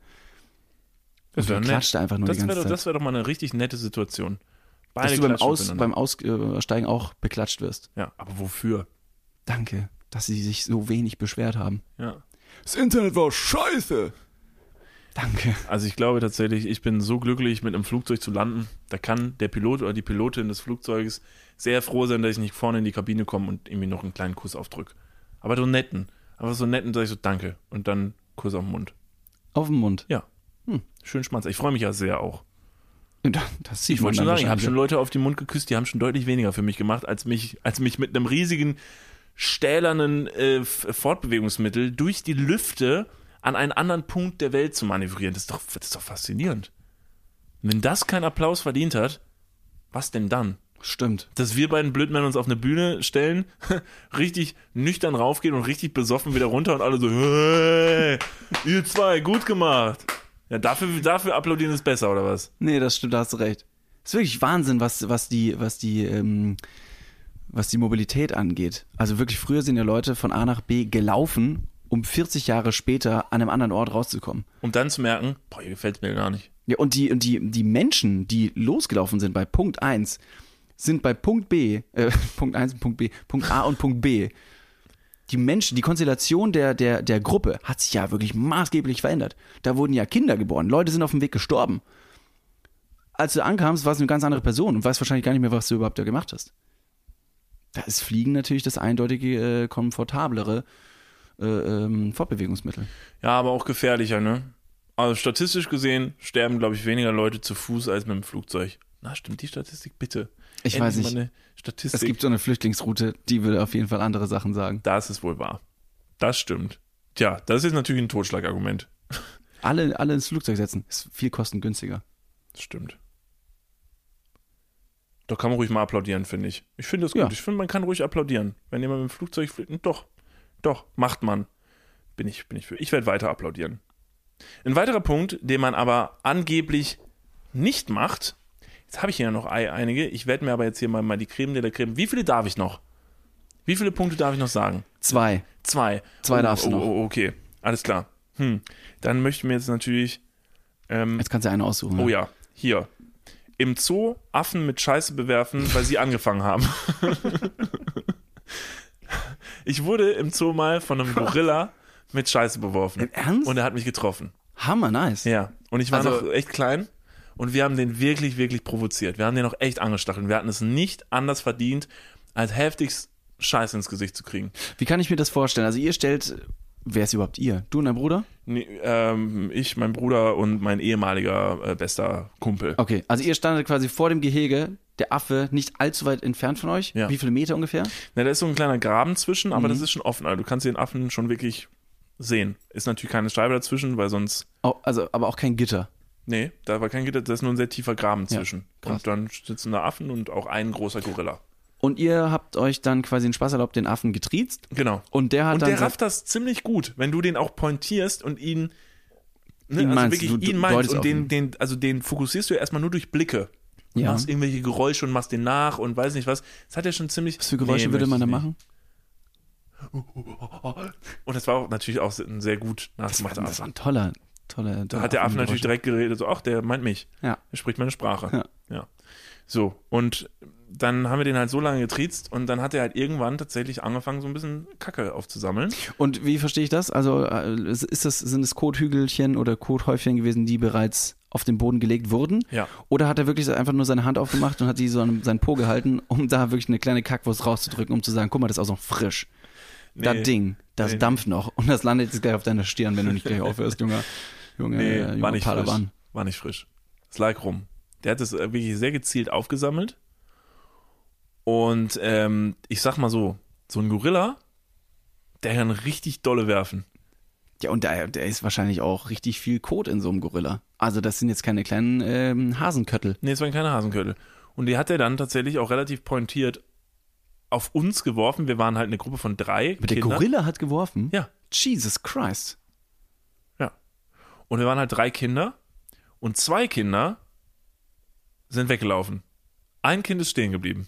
das wäre klatscht einfach nur das die ganze wäre doch, Zeit. das wär doch mal eine richtig nette Situation. Dass Beide du beim, Aus, beim Aussteigen auch beklatscht wirst. Ja, aber wofür? Danke, dass sie sich so wenig beschwert haben. Ja. Das Internet war scheiße. Danke. Also ich glaube tatsächlich, ich bin so glücklich, mit einem Flugzeug zu landen. Da kann der Pilot oder die Pilotin des Flugzeuges sehr froh sein, dass ich nicht vorne in die Kabine komme und irgendwie noch einen kleinen Kuss aufdrücke. Aber so netten. Aber so netten sage ich so Danke und dann Kuss auf den Mund. Auf den Mund. Ja. Schön Schmanz. Ich freue mich ja sehr auch. Das sieht Ich wollte schon sagen, ich habe schon Leute auf den Mund geküsst, die haben schon deutlich weniger für mich gemacht, als mich, als mich mit einem riesigen stählernen äh, Fortbewegungsmittel durch die Lüfte an einen anderen Punkt der Welt zu manövrieren. Das ist doch, das ist doch faszinierend. Und wenn das keinen Applaus verdient hat, was denn dann? Stimmt. Dass wir beiden Blödmänner uns auf eine Bühne stellen, richtig nüchtern raufgehen und richtig besoffen wieder runter und alle so, hey, ihr zwei, gut gemacht. Ja, dafür, dafür applaudieren ist besser, oder was? Nee, das stimmt, da hast du recht. ist wirklich Wahnsinn, was, was die, was die, ähm, was die Mobilität angeht. Also wirklich, früher sind ja Leute von A nach B gelaufen, um 40 Jahre später an einem anderen Ort rauszukommen. Um dann zu merken, boah, hier gefällt mir gar nicht. Ja, und die, und die, die Menschen, die losgelaufen sind bei Punkt 1, sind bei Punkt B, äh, Punkt 1 und Punkt B, Punkt A und Punkt B. Die Menschen, die Konstellation der, der, der Gruppe hat sich ja wirklich maßgeblich verändert. Da wurden ja Kinder geboren, Leute sind auf dem Weg gestorben. Als du ankamst, warst du eine ganz andere Person und weißt wahrscheinlich gar nicht mehr, was du überhaupt da gemacht hast. Da ist Fliegen natürlich das eindeutige, äh, komfortablere äh, ähm, Fortbewegungsmittel. Ja, aber auch gefährlicher, ne? Also statistisch gesehen sterben, glaube ich, weniger Leute zu Fuß als mit dem Flugzeug. Na, stimmt die Statistik? Bitte. Ich Endlich weiß nicht. eine Statistik. Es gibt so eine Flüchtlingsroute, die würde auf jeden Fall andere Sachen sagen. das ist wohl wahr. Das stimmt. Tja, das ist natürlich ein Totschlagargument. Alle, alle ins Flugzeug setzen, ist viel kostengünstiger. Das stimmt. Doch kann man ruhig mal applaudieren, finde ich. Ich finde das gut. Ja. Ich finde, man kann ruhig applaudieren. Wenn jemand mit dem Flugzeug fliegt, doch, doch, macht man. Bin ich, bin ich für. Ich werde weiter applaudieren. Ein weiterer Punkt, den man aber angeblich nicht macht, jetzt habe ich hier ja noch ei- einige, ich werde mir aber jetzt hier mal, mal die Creme de la Creme. Wie viele darf ich noch? Wie viele Punkte darf ich noch sagen? Zwei. Zwei. Zwei oh, darfst du oh, noch. Oh, okay, alles klar. Hm. Dann möchten wir jetzt natürlich. Ähm, Jetzt kannst du eine aussuchen. Oh ne? ja, hier. Im Zoo Affen mit Scheiße bewerfen, weil sie angefangen haben. ich wurde im Zoo mal von einem Gorilla mit Scheiße beworfen. Im Ernst? Und er hat mich getroffen. Hammer, nice. Ja. Und ich war Also- noch echt klein. Und wir haben den wirklich, wirklich provoziert. Wir haben den auch echt angestachelt. Wir hatten es nicht anders verdient, als heftigst Scheiße ins Gesicht zu kriegen. Wie kann ich mir das vorstellen? Also ihr stellt, wer ist überhaupt ihr? Du und dein Bruder? Nee, ähm, ich, mein Bruder und mein ehemaliger äh, bester Kumpel. Okay, also ihr standet quasi vor dem Gehege, der Affe nicht allzu weit entfernt von euch. Ja. Wie viele Meter ungefähr? Na, da ist so ein kleiner Graben zwischen, aber Mhm. das ist schon offen. Also du kannst den Affen schon wirklich sehen. Ist natürlich keine Scheibe dazwischen, weil sonst. Oh, also, aber auch kein Gitter. Nee, da war kein Gitter, da ist nur ein sehr tiefer Graben Ja, zwischen. krass. und dann sitzen da Affen und auch ein großer Gorilla. Und ihr habt euch dann quasi den Spaß erlaubt, den Affen getriezt. Genau. Und der hat Und dann. der rafft das ziemlich gut, wenn du den auch pointierst und ihn. Ne, Ihn also meinst, wirklich du- du ihn meinst und den, den, also den fokussierst du erstmal nur durch Blicke. Ja. machst irgendwelche Geräusche und machst den nach und weiß nicht was. Das hat er schon ziemlich. was für Geräusche Nee, würde man da machen? Und das war auch natürlich auch ein sehr gut nachgemachter das war ein toller, toller. Da hat der Affe natürlich direkt geredet, so, ach, der meint mich. Ja. Er spricht meine Sprache. Ja. ja. So, und dann haben wir den halt so lange getriezt und dann hat er halt irgendwann tatsächlich angefangen, so ein bisschen Kacke aufzusammeln. Und wie verstehe ich das? Also äh, ist das, sind es Kothügelchen oder Kothäufchen gewesen, die bereits auf den Boden gelegt wurden? Ja. Oder hat er wirklich so einfach nur seine Hand aufgemacht und hat die so an seinen Po gehalten, um da wirklich eine kleine Kackwurst rauszudrücken, um zu sagen, guck mal, das ist auch noch frisch. Das Nee. Ding, das Nee, dampft noch. Und das landet jetzt gleich auf deiner Stirn, wenn du nicht gleich aufhörst, Junge. Junge, Nee, äh, junger war nicht Padawan. frisch. War nicht frisch. Es lag rum. Der hat es äh, wirklich sehr gezielt aufgesammelt. Und ähm, ich sag mal so, so ein Gorilla, der kann richtig dolle werfen. Ja, und der, der ist wahrscheinlich auch richtig viel Kot in so einem Gorilla. Also das sind jetzt keine kleinen ähm, Hasenköttel. Nee, es waren keine Hasenköttel. Und die hat er dann tatsächlich auch relativ pointiert auf uns geworfen. Wir waren halt eine Gruppe von drei. Aber der Kindern. Gorilla hat geworfen? Ja. Jesus Christ. Ja. Und wir waren halt drei Kinder und zwei Kinder sind weggelaufen. Ein Kind ist stehen geblieben.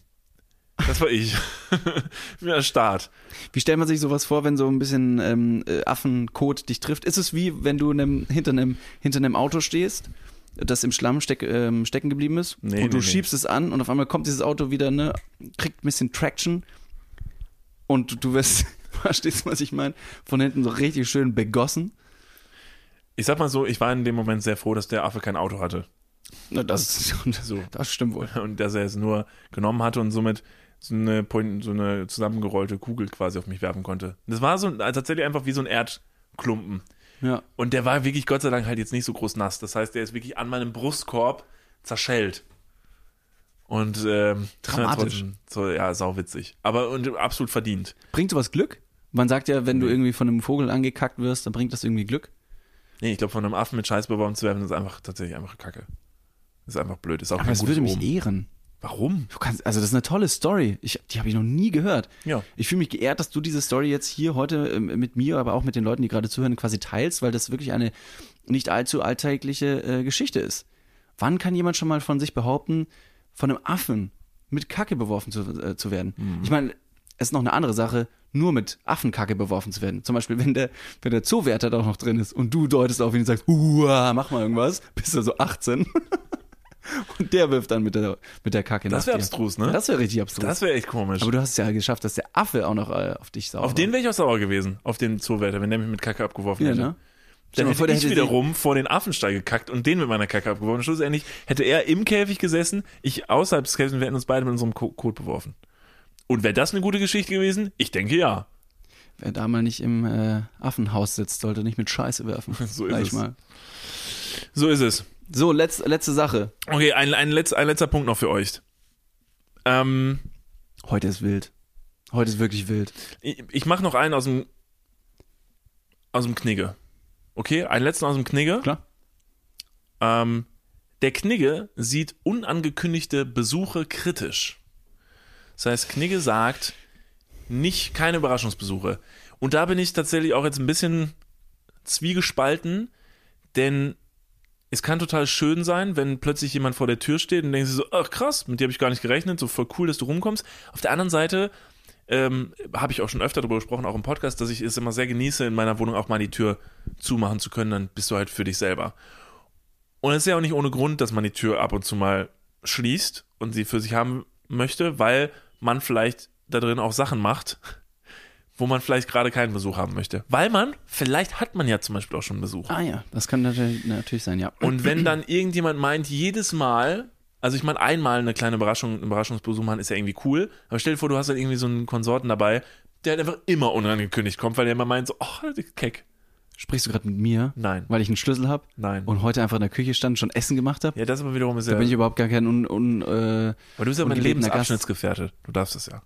Das war ich. Wie der Start. Wie stellt man sich sowas vor, wenn so ein bisschen ähm, äh, Affenkot dich trifft? Ist es wie, wenn du einem, hinter, einem, hinter einem Auto stehst, das im Schlamm steck, ähm, stecken geblieben ist Nee, und du nee, nee. schiebst es an und auf einmal kommt dieses Auto wieder, ne, kriegt ein bisschen Traction und du, wirst, verstehst du, was ich meine? Von hinten so richtig schön begossen. Ich sag mal so, ich war in dem Moment sehr froh, dass der Affe kein Auto hatte. Na, das, So. das stimmt wohl. Und dass er es nur genommen hatte und somit so eine, so eine zusammengerollte Kugel quasi auf mich werfen konnte. Das war so tatsächlich einfach wie so ein Erdklumpen. Ja. Und der war wirklich Gott sei Dank halt jetzt nicht so groß nass. Das heißt, der ist wirklich an meinem Brustkorb zerschellt. Und ähm, Dramatisch. So, ja, sauwitzig. Aber und absolut verdient. Bringt sowas Glück? Man sagt ja, wenn du irgendwie von einem Vogel angekackt wirst, dann bringt das irgendwie Glück. Nee, ich glaube, von einem Affen mit Scheiß beworfen zu werden, ist einfach tatsächlich einfach Kacke. Ist einfach blöd. Ist auch Aber es würde mich Omen. ehren. Warum? Du kannst, also das ist eine tolle Story. Ich, die habe ich noch nie gehört. Ja. Ich fühle mich geehrt, dass du diese Story jetzt hier heute ähm, mit mir, aber auch mit den Leuten, die gerade zuhören, quasi teilst, weil das wirklich eine nicht allzu alltägliche äh, Geschichte ist. Wann kann jemand schon mal von sich behaupten, von einem Affen mit Kacke beworfen zu, äh, zu werden? Ich meine, es ist noch eine andere Sache, nur mit Affenkacke beworfen zu werden. Zum Beispiel, wenn der, wenn der Zoowärter da auch noch drin ist und du deutest auf ihn und sagst, Uah, mach mal irgendwas, bist du so 18. und der wirft dann mit der, mit der Kacke Das nach wäre dir. abstrus, ne? Das wäre richtig abstrus. Das wäre echt komisch. Aber du hast es ja geschafft, dass der Affe auch noch äh, auf dich sauer Auf den wäre ich auch sauer gewesen, auf den Zoowärter, wenn der mich mit Kacke abgeworfen Ja, hätte. ne? Dann hätte vor, ich wiederum vor den Affenstall gekackt und den mit meiner Kacke abgeworfen. Schlussendlich hätte er im Käfig gesessen, ich außerhalb des Käfigs und wir hätten uns beide mit unserem Ko- Kot beworfen. Und wäre das eine gute Geschichte gewesen? Ich denke ja. Wer da mal nicht im äh, Affenhaus sitzt, sollte nicht mit Scheiße werfen. So ist es. Mal. So ist es. So, letz, letzte Sache. Okay, ein, ein, letz, ein letzter Punkt noch für euch. Ähm, Heute ist wild. Heute ist wirklich wild. Ich, ich mache noch einen aus dem aus dem Knigge. Okay, einen letzten aus dem Knigge. Klar. Ähm, der Knigge sieht unangekündigte Besuche kritisch. Das heißt, Knigge sagt, nicht keine Überraschungsbesuche. Und da bin ich tatsächlich auch jetzt ein bisschen zwiegespalten, denn es kann total schön sein, wenn plötzlich jemand vor der Tür steht und denkt sich so, ach krass, mit dir habe ich gar nicht gerechnet, so voll cool, dass du rumkommst. Auf der anderen Seite ähm, habe ich auch schon öfter darüber gesprochen, auch im Podcast, dass ich es immer sehr genieße, in meiner Wohnung auch mal die Tür zumachen zu können, dann bist du halt für dich selber. Und es ist ja auch nicht ohne Grund, dass man die Tür ab und zu mal schließt und sie für sich haben möchte, weil man vielleicht da drin auch Sachen macht, wo man vielleicht gerade keinen Besuch haben möchte. Weil man, vielleicht hat man ja zum Beispiel auch schon Besuch. Ah ja, das kann natürlich, natürlich sein, ja. Und wenn dann irgendjemand meint, jedes Mal, also ich meine, einmal eine kleine Überraschung, einen Überraschungsbesuch machen, ist ja irgendwie cool. Aber stell dir vor, du hast dann irgendwie so einen Konsorten dabei, der halt einfach immer unangekündigt kommt, weil der immer meint so, ach, keck. Sprichst du gerade mit mir? Nein. Weil ich einen Schlüssel habe Nein. und heute einfach in der Küche stand und schon Essen gemacht habe? ja, das aber wiederum ist Da ja. bin ich überhaupt gar kein un, un, äh, aber du bist ja mein. Lebensabschnittsgefährte. Du darfst es ja.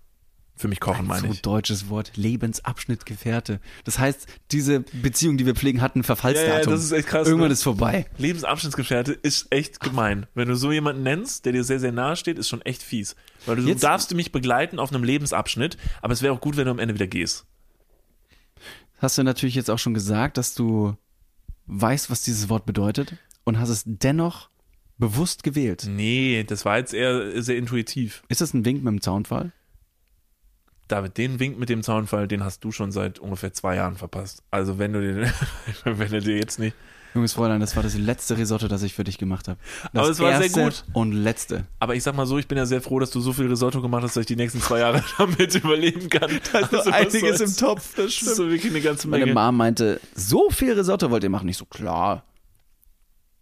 Für mich kochen, meine so ich. deutsches Wort, Lebensabschnittgefährte. Das heißt, diese Beziehung, die wir pflegen, hat ein Verfallsdatum. Ja, ja, das ist echt krass, Irgendwann ne? ist vorbei. Lebensabschnittsgefährte ist echt gemein. Wenn du so jemanden nennst, der dir sehr, sehr nahe steht, ist schon echt fies. Weil du Jetzt- darfst du mich begleiten auf einem Lebensabschnitt, aber es wäre auch gut, wenn du am Ende wieder gehst. Hast du natürlich jetzt auch schon gesagt, dass du weißt, was dieses Wort bedeutet und hast es dennoch bewusst gewählt. Nee, das war jetzt eher sehr intuitiv. Ist das ein Wink mit dem Zaunfall? David, den Wink mit dem Zaunfall, den hast du schon seit ungefähr zwei Jahren verpasst. Also wenn du den, wenn du dir jetzt nicht. Junges Fräulein, das war das letzte Risotto, das ich für dich gemacht habe. Das Aber es war sehr gut. Und letzte. Aber ich sag mal so, ich bin ja sehr froh, dass du so viel Risotto gemacht hast, dass ich die nächsten zwei Jahre damit überleben kann. Da ist noch einiges im Topf, das Das ist so wirklich eine ganze Meine Menge. Mom meinte, so viel Risotto wollt ihr machen? Nicht so klar.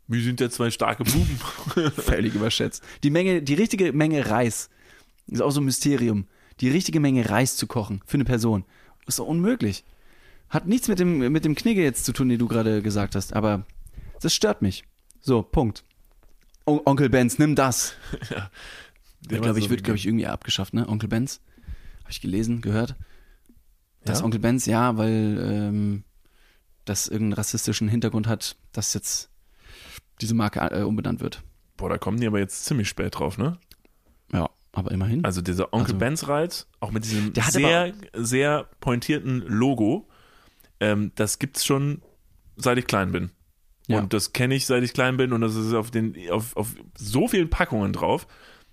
Wir sind ja zwei starke Buben. Völlig überschätzt. Die Menge, die richtige Menge Reis ist auch so ein Mysterium. Die richtige Menge Reis zu kochen für eine Person ist doch unmöglich. Hat nichts mit dem, mit dem Knigge jetzt zu tun, den du gerade gesagt hast, aber das stört mich. So, Punkt. O Onkel Benz, nimm das. Der Ich glaube, ich so wird, glaube ich, irgendwie abgeschafft, ne? Onkel Benz. Habe ich gelesen, gehört. Das Ja? Onkel Benz, ja, weil ähm, das irgendeinen rassistischen Hintergrund hat, dass jetzt diese Marke äh, umbenannt wird. Boah, da kommen die aber jetzt ziemlich spät drauf, ne? Ja, aber immerhin. Also dieser Onkel Also- Benz Reiz, auch mit diesem sehr, sehr pointierten Logo, ähm, das gibt's schon seit ich klein bin. Ja. Und das kenne ich, seit ich klein bin und das ist auf den, auf, auf so vielen Packungen drauf.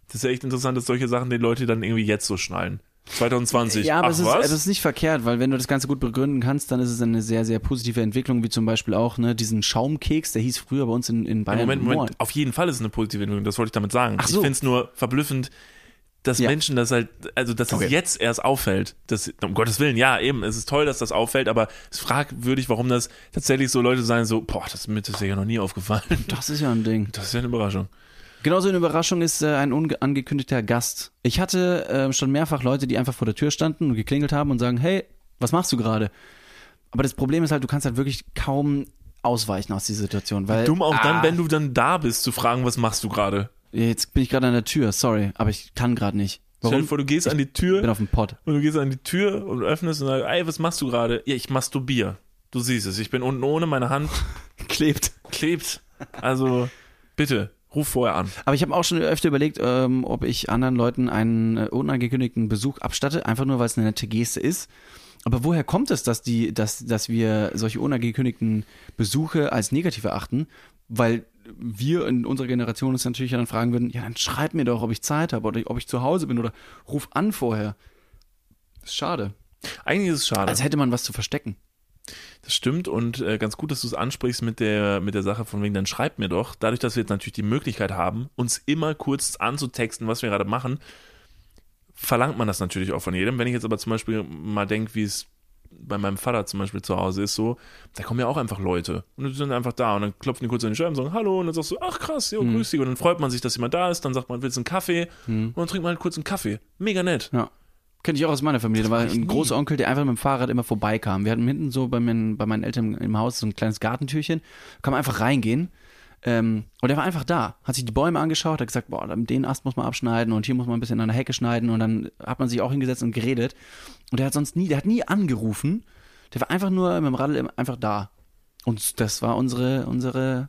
Das ist ja echt interessant, dass solche Sachen die Leute dann irgendwie jetzt so schnallen. 2020. Ja, aber Ach, es ist, was? es ist nicht verkehrt, weil wenn du das Ganze gut begründen kannst, dann ist es eine sehr, sehr positive Entwicklung, wie zum Beispiel auch ne, diesen Schaumkeks, der hieß früher bei uns in, in Ja, Bayern. Moment, Moment. Moor. Auf jeden Fall ist es eine positive Entwicklung, das wollte ich damit sagen. So. Ich finde es nur verblüffend, dass Ja. Menschen das halt, also dass Okay. es jetzt erst auffällt. Das, um Gottes Willen, ja, eben, es ist toll, dass das auffällt, aber es ist fragwürdig, warum das tatsächlich so Leute sagen, so, boah, das ist mir das ist ja noch nie aufgefallen. Das ist ja ein Ding. Das ist ja eine Überraschung. Genauso eine Überraschung ist äh, ein unangekündigter Gast. Ich hatte äh, schon mehrfach Leute, die einfach vor der Tür standen und geklingelt haben und sagen, hey, was machst du gerade? Aber das Problem ist halt, du kannst halt wirklich kaum ausweichen aus dieser Situation, weil Dumm auch ah, dann, wenn du dann da bist, zu fragen, was machst du gerade? Jetzt bin ich gerade an der Tür, sorry, aber ich kann gerade nicht. Stell dir Warum? vor, du gehst an die Ich Tür bin auf dem Pott. und du gehst an die Tür und öffnest und sagst, ey, was machst du gerade? Ja, ich masturbier. Du siehst es, ich bin unten ohne, meine Hand Klebt. klebt. Also, bitte, ruf vorher an. Aber ich habe auch schon öfter überlegt, ähm, ob ich anderen Leuten einen äh, unangekündigten Besuch abstatte, einfach nur, weil es eine nette Geste ist. Aber woher kommt es, dass, die, dass, dass wir solche unangekündigten Besuche als negativ erachten? Weil wir in unserer Generation uns natürlich dann fragen würden, ja, dann schreib mir doch, ob ich Zeit habe oder ob ich zu Hause bin oder ruf an vorher. Das ist schade. Eigentlich ist es schade. Als hätte man was zu verstecken. Das stimmt und äh, ganz gut, dass du es ansprichst mit der, mit der Sache von wegen, dann schreib mir doch. Dadurch, dass wir jetzt natürlich die Möglichkeit haben, uns immer kurz anzutexten, was wir gerade machen, verlangt man das natürlich auch von jedem. Wenn ich jetzt aber zum Beispiel mal denke, wie es bei meinem Vater zum Beispiel zu Hause ist, so, da kommen ja auch einfach Leute und die sind einfach da und dann klopfen die kurz an die Scheibe und sagen Hallo und dann sagst du, ach krass, jo, grüß dich und dann freut man sich, dass jemand da ist, dann sagt man, willst du einen Kaffee und dann trinkt man halt kurz einen Kaffee. Mega nett. Ja. Kenn ich auch aus meiner Familie. Da war ein nie. Großonkel, der einfach mit dem Fahrrad immer vorbeikam. Wir hatten hinten so bei meinen, bei meinen Eltern im Haus so ein kleines Gartentürchen. Kann man einfach reingehen. Ähm, und er war einfach da, hat sich die Bäume angeschaut, hat gesagt, boah, den Ast muss man abschneiden und hier muss man ein bisschen an der Hecke schneiden und dann hat man sich auch hingesetzt und geredet. Und der hat sonst nie, der hat nie angerufen. Der war einfach nur mit dem Radl einfach da. Und das war unsere, unsere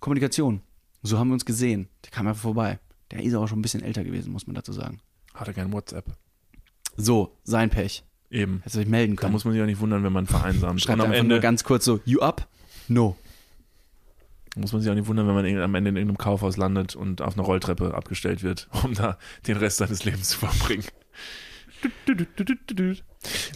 Kommunikation. So haben wir uns gesehen. Der kam einfach vorbei. Der ist auch schon ein bisschen älter gewesen, muss man dazu sagen. Hatte kein WhatsApp. So, sein Pech. Eben. Hätte sich melden Da können. muss man sich auch nicht wundern, wenn man vereinsamt. Schreibt und am einfach nur Ende ganz kurz so, you up? No. Muss man sich auch nicht wundern, wenn man am Ende in irgendeinem Kaufhaus landet und auf einer Rolltreppe abgestellt wird, um da den Rest seines Lebens zu verbringen.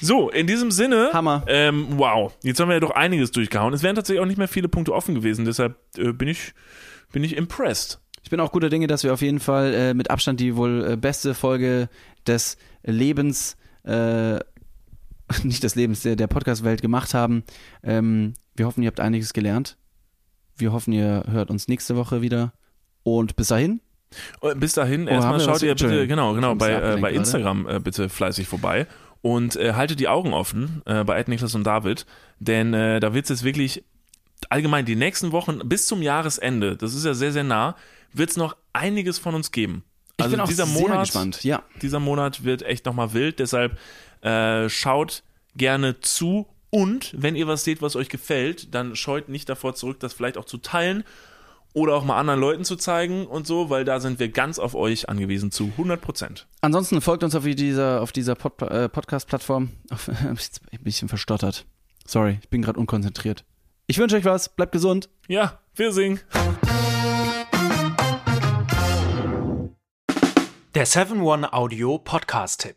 So, in diesem Sinne. Hammer. Ähm, wow, jetzt haben wir ja doch einiges durchgehauen. Es wären tatsächlich auch nicht mehr viele Punkte offen gewesen, deshalb äh, bin ich bin ich impressed. Ich bin auch guter Dinge, dass wir auf jeden Fall äh, mit Abstand die wohl äh, beste Folge des Lebens, äh, nicht des Lebens, der, der Podcast-Welt gemacht haben. Ähm, wir hoffen, ihr habt einiges gelernt. Wir hoffen, ihr hört uns nächste Woche wieder. Und bis dahin, Äh, Bis dahin, Oh, erstmal schaut ihr bitte, genau, genau, Ich bei, äh, bei. Instagram äh, bitte fleißig vorbei und äh, haltet die Augen offen äh, bei Ed Niklas und David, denn äh, da wird es jetzt wirklich allgemein die nächsten Wochen bis zum Jahresende, das ist ja sehr, sehr nah, wird es noch einiges von uns geben. ich Also bin auch dieser sehr Monat, gespannt. Ja, dieser Monat wird echt nochmal wild, deshalb schaut gerne zu und wenn ihr was seht, was euch gefällt, dann scheut nicht davor zurück, das vielleicht auch zu teilen oder auch mal anderen Leuten zu zeigen und so, weil da sind wir ganz auf euch angewiesen zu 100 Prozent. ansonsten folgt uns auf dieser, auf dieser Pod, äh, Podcast-Plattform. Auf- Ich bin ein bisschen verstottert. Sorry, ich bin gerade unkonzentriert. Ich wünsche euch was, bleibt gesund. Ja, wir singen. Der 7-One-Audio-Podcast-Tipp.